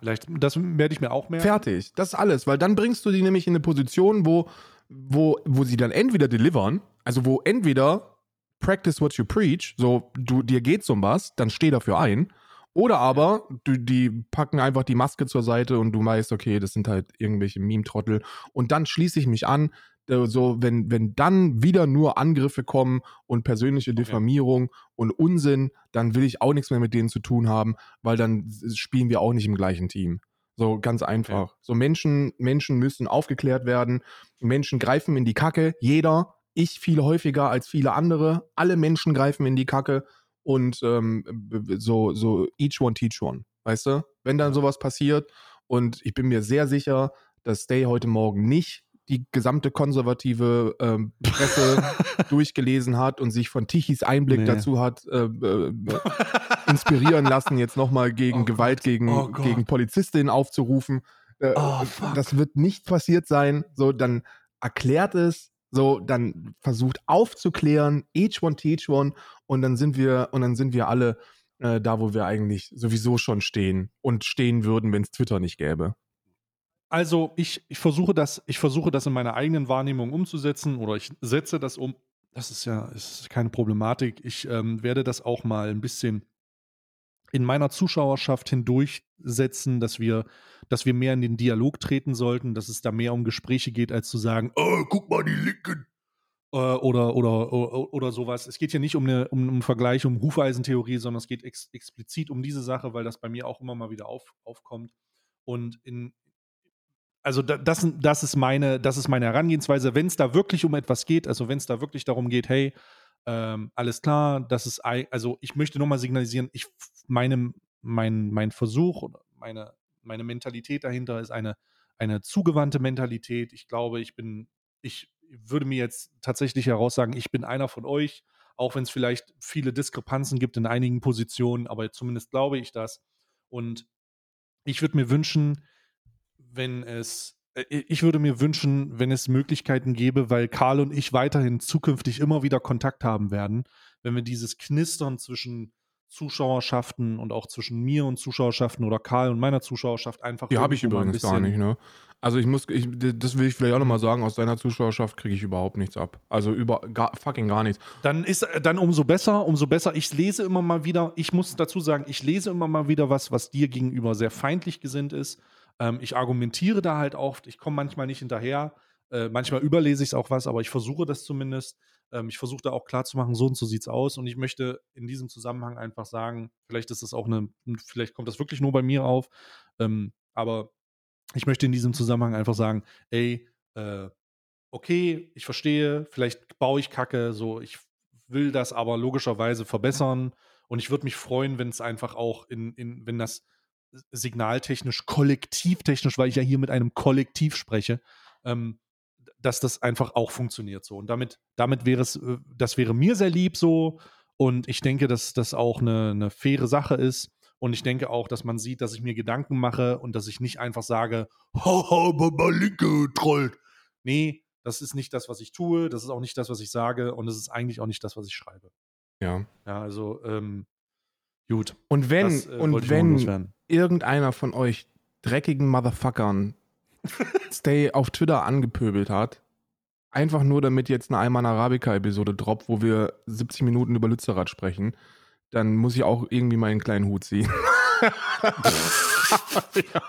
Vielleicht, das werde ich mir auch mehr. Fertig. Das ist alles, weil dann bringst du die nämlich in eine Position, wo, wo, wo sie dann entweder delivern, also wo entweder practice what you preach, so du dir geht's um was, dann steh dafür ein, oder aber du, die packen einfach die Maske zur Seite und du weißt, okay, das sind halt irgendwelche Meme-Trottel und dann schließe ich mich an, äh, so wenn, wenn dann wieder nur Angriffe kommen und persönliche Diffamierung und Unsinn, dann will ich auch nichts mehr mit denen zu tun haben, weil dann spielen wir auch nicht im gleichen Team. So ganz einfach. So Menschen, Menschen müssen aufgeklärt werden. Menschen greifen in die Kacke. Jeder. Ich viel häufiger als viele andere. Alle Menschen greifen in die Kacke. Und ähm, so, so each one teach one. Weißt du? Wenn dann sowas passiert und ich bin mir sehr sicher, dass Stay heute Morgen nicht die gesamte konservative ähm, Presse [laughs] durchgelesen hat und sich von Tichys Einblick Nee. dazu hat äh, äh, inspirieren lassen, jetzt nochmal [laughs] gegen Oh Gewalt Gott. gegen, Oh gegen Polizistinnen aufzurufen. Äh, Oh, das wird nicht passiert sein. So, dann erklärt es, so, dann versucht aufzuklären, each one teach one, und dann sind wir, und dann sind wir alle äh, da, wo wir eigentlich sowieso schon stehen und stehen würden, wenn es Twitter nicht gäbe. Also ich, ich versuche das, ich versuche das in meiner eigenen Wahrnehmung umzusetzen oder ich setze das um. Das ist ja ist keine Problematik. Ich ähm, werde das auch mal ein bisschen in meiner Zuschauerschaft hindurchsetzen, dass wir, dass wir mehr in den Dialog treten sollten, dass es da mehr um Gespräche geht, als zu sagen, oh, guck mal die Linken. Äh, oder, oder, oder, oder sowas. Es geht hier nicht um, eine, um einen Vergleich, um Hufeisentheorie, sondern es geht ex explizit um diese Sache, weil das bei mir auch immer mal wieder auf, aufkommt. Und in, also das, das, ist meine, das ist meine Herangehensweise. Wenn es da wirklich um etwas geht, also wenn es da wirklich darum geht, hey, ähm, alles klar, das ist, also ich möchte nochmal signalisieren, ich, meine, mein, mein Versuch oder meine, meine Mentalität dahinter ist eine, eine zugewandte Mentalität. Ich glaube, ich bin, ich würde mir jetzt tatsächlich heraussagen, ich bin einer von euch, auch wenn es vielleicht viele Diskrepanzen gibt in einigen Positionen, aber zumindest glaube ich das. Und ich würde mir wünschen, wenn es, ich würde mir wünschen, wenn es Möglichkeiten gäbe, weil Karl und ich weiterhin zukünftig immer wieder Kontakt haben werden, wenn wir dieses Knistern zwischen Zuschauerschaften und auch zwischen mir und Zuschauerschaften oder Karl und meiner Zuschauerschaft einfach. Die habe ich übrigens gar nicht, ne? Also ich muss, ich, das will ich vielleicht auch nochmal sagen, aus deiner Zuschauerschaft kriege ich überhaupt nichts ab. Also über gar, fucking gar nichts. Dann ist dann umso besser, umso besser. Ich lese immer mal wieder, ich muss dazu sagen, ich lese immer mal wieder was, was dir gegenüber sehr feindlich gesinnt ist. Ähm, ich argumentiere da halt oft, ich komme manchmal nicht hinterher. Äh, manchmal überlese ich es auch was, aber ich versuche das zumindest. Ähm, ich versuche da auch klar zu machen, so und so sieht es aus. Und ich möchte in diesem Zusammenhang einfach sagen, vielleicht ist das auch eine, vielleicht kommt das wirklich nur bei mir auf, ähm, aber ich möchte in diesem Zusammenhang einfach sagen, ey, äh, okay, ich verstehe, vielleicht baue ich Kacke, so, ich will das aber logischerweise verbessern. Und ich würde mich freuen, wenn es einfach auch in, in, wenn das signaltechnisch, kollektivtechnisch, weil ich ja hier mit einem Kollektiv spreche, ähm, dass das einfach auch funktioniert so. Und damit, damit wäre es, äh, das wäre mir sehr lieb so. Und ich denke, dass das auch eine, eine faire Sache ist. Und ich denke auch, dass man sieht, dass ich mir Gedanken mache und dass ich nicht einfach sage, haha, Baba Linke trollt. Nee, das ist nicht das, was ich tue, das ist auch nicht das, was ich sage und es ist eigentlich auch nicht das, was ich schreibe. Ja. Ja, also, ähm, gut. Und wenn, das, äh, und wenn irgendeiner von euch dreckigen Motherfuckern [laughs] Stay auf Twitter angepöbelt hat. Einfach nur, damit jetzt eine Alman Arabica-Episode droppt, wo wir 70 Minuten über Lützerath sprechen. Dann muss ich auch irgendwie meinen kleinen Hut ziehen. ja.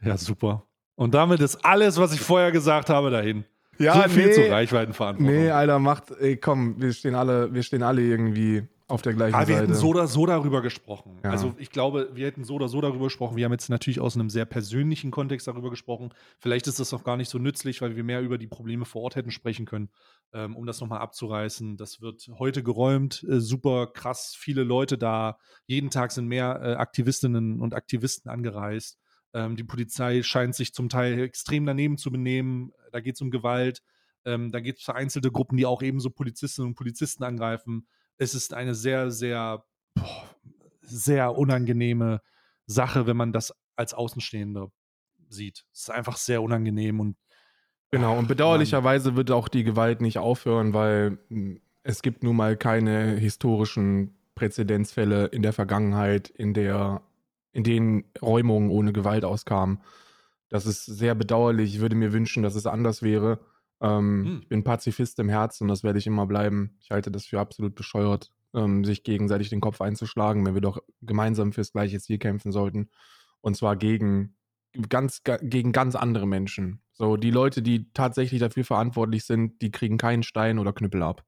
[laughs] ja, super. Und damit ist alles, was ich vorher gesagt habe, dahin. Ja, so viel nee, zur Reichweitenverantwortung. Nee, Alter, macht, ey, komm, wir stehen alle, wir stehen alle irgendwie auf der gleichen Aber wir Seite. hätten so oder so darüber gesprochen. Ja. Also ich glaube, wir hätten so oder so darüber gesprochen. Wir haben jetzt natürlich aus einem sehr persönlichen Kontext darüber gesprochen. Vielleicht ist das auch gar nicht so nützlich, weil wir mehr über die Probleme vor Ort hätten sprechen können, ähm, um das nochmal abzureißen. Das wird heute geräumt, äh, super krass, viele Leute da. Jeden Tag sind mehr äh, Aktivistinnen und Aktivisten angereist. Ähm, die Polizei scheint sich zum Teil extrem daneben zu benehmen. Da geht es um Gewalt. Ähm, da geht es vereinzelte Gruppen, die auch ebenso Polizistinnen und Polizisten angreifen es ist eine sehr, sehr, boah, sehr unangenehme Sache, wenn man das als Außenstehender sieht. Es ist einfach sehr unangenehm und Genau, und bedauerlicherweise wird auch die Gewalt nicht aufhören, weil hm, es gibt nun mal keine historischen Präzedenzfälle in der Vergangenheit, in der, in denen Räumungen ohne Gewalt auskamen. Das ist sehr bedauerlich. Ich würde mir wünschen, dass es anders wäre. Ähm, hm. Ich bin Pazifist im Herzen und das werde ich immer bleiben. Ich halte das für absolut bescheuert, ähm, sich gegenseitig den Kopf einzuschlagen, wenn wir doch gemeinsam fürs gleiche Ziel kämpfen sollten. Und zwar gegen ganz, gegen ganz andere Menschen. So, die Leute, die tatsächlich dafür verantwortlich sind, die kriegen keinen Stein oder Knüppel ab.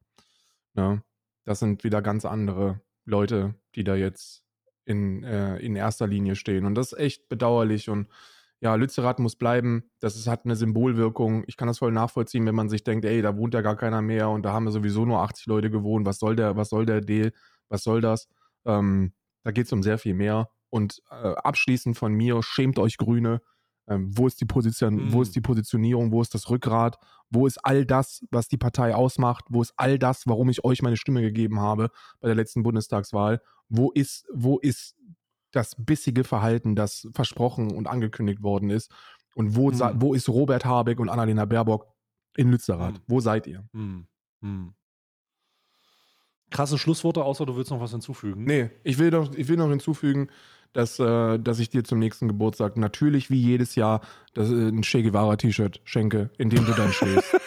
Ja, das sind wieder ganz andere Leute, die da jetzt in, äh, in erster Linie stehen. Und das ist echt bedauerlich und ja, Lützerath muss bleiben. Das ist, hat eine Symbolwirkung. Ich kann das voll nachvollziehen, wenn man sich denkt, ey, da wohnt ja gar keiner mehr und da haben ja sowieso nur 80 Leute gewohnt. Was soll der, was soll der Deal? Was soll das? Ähm, da geht es um sehr viel mehr. Und äh, abschließend von mir, schämt euch Grüne. Ähm, wo, ist die Position, mhm. wo ist die Positionierung? Wo ist das Rückgrat? Wo ist all das, was die Partei ausmacht? Wo ist all das, warum ich euch meine Stimme gegeben habe bei der letzten Bundestagswahl? Wo ist, wo ist das bissige Verhalten, das versprochen und angekündigt worden ist. Und wo, hm. wo ist Robert Habeck und Annalena Baerbock in Lützerath? Hm. Wo seid ihr? Hm. hm. Krasse Schlussworte, außer du willst noch was hinzufügen. Nee, ich will noch, ich will noch hinzufügen, dass, äh, dass ich dir zum nächsten Geburtstag natürlich wie jedes Jahr das, äh, ein Che Guevara-T-Shirt schenke, in dem du dann stehst. [laughs]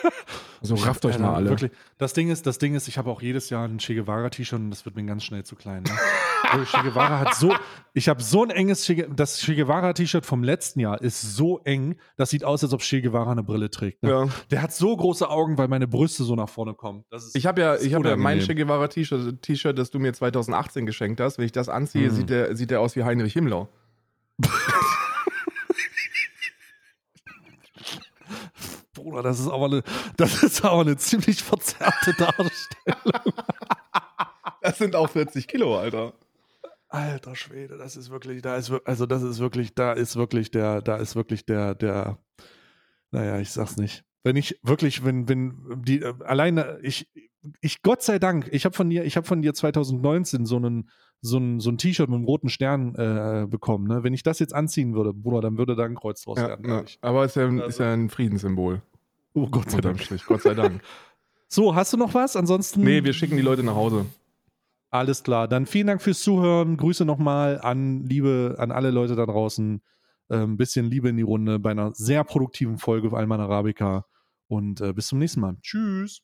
Also rafft euch mal alle. Wirklich. Das Ding ist, das Ding ist, ich habe auch jedes Jahr ein Che Guevara T-Shirt und das wird mir ganz schnell zu klein. Ne? [laughs] Also che Guevara hat so, ich habe so ein enges che, das Che Guevara T-Shirt vom letzten Jahr ist so eng, das sieht aus, als ob Che Guevara eine Brille trägt. Ne? Ja. Der hat so große Augen, weil meine Brüste so nach vorne kommen. ich habe ja, ich habe ja mein Che Guevara T-Shirt, das du mir 2018 geschenkt hast. Wenn ich das anziehe, mhm. sieht der, sieht der aus wie Heinrich Himmler. [laughs] Bruder, das ist aber eine, das ist aber eine ziemlich verzerrte Darstellung. Das sind auch 40 Kilo, Alter. Alter Schwede, das ist wirklich, da ist also das ist wirklich, da ist wirklich der, da ist wirklich der, der, naja, ich sag's nicht. Wenn ich wirklich, wenn, wenn die äh, alleine, ich, ich, Gott sei Dank, ich habe von dir, ich habe von dir 2019 so einen, so ein, so ein T-Shirt mit einem roten Stern äh, bekommen. Ne? Wenn ich das jetzt anziehen würde, Bruder, dann würde da ein Kreuz draus Ja, werden. ja. Aber ist ja, ein- Also- ist ja ein Friedenssymbol. Oh Gott sei Dank. Strich. Gott sei Dank. [laughs] So, hast du noch was? Ansonsten. Nee, wir schicken die Leute nach Hause. Alles klar. Dann vielen Dank fürs Zuhören. Grüße nochmal an Liebe, an alle Leute da draußen. Ein bisschen Liebe in die Runde bei einer sehr produktiven Folge auf Alman Arabica. Und äh, bis zum nächsten Mal. Tschüss.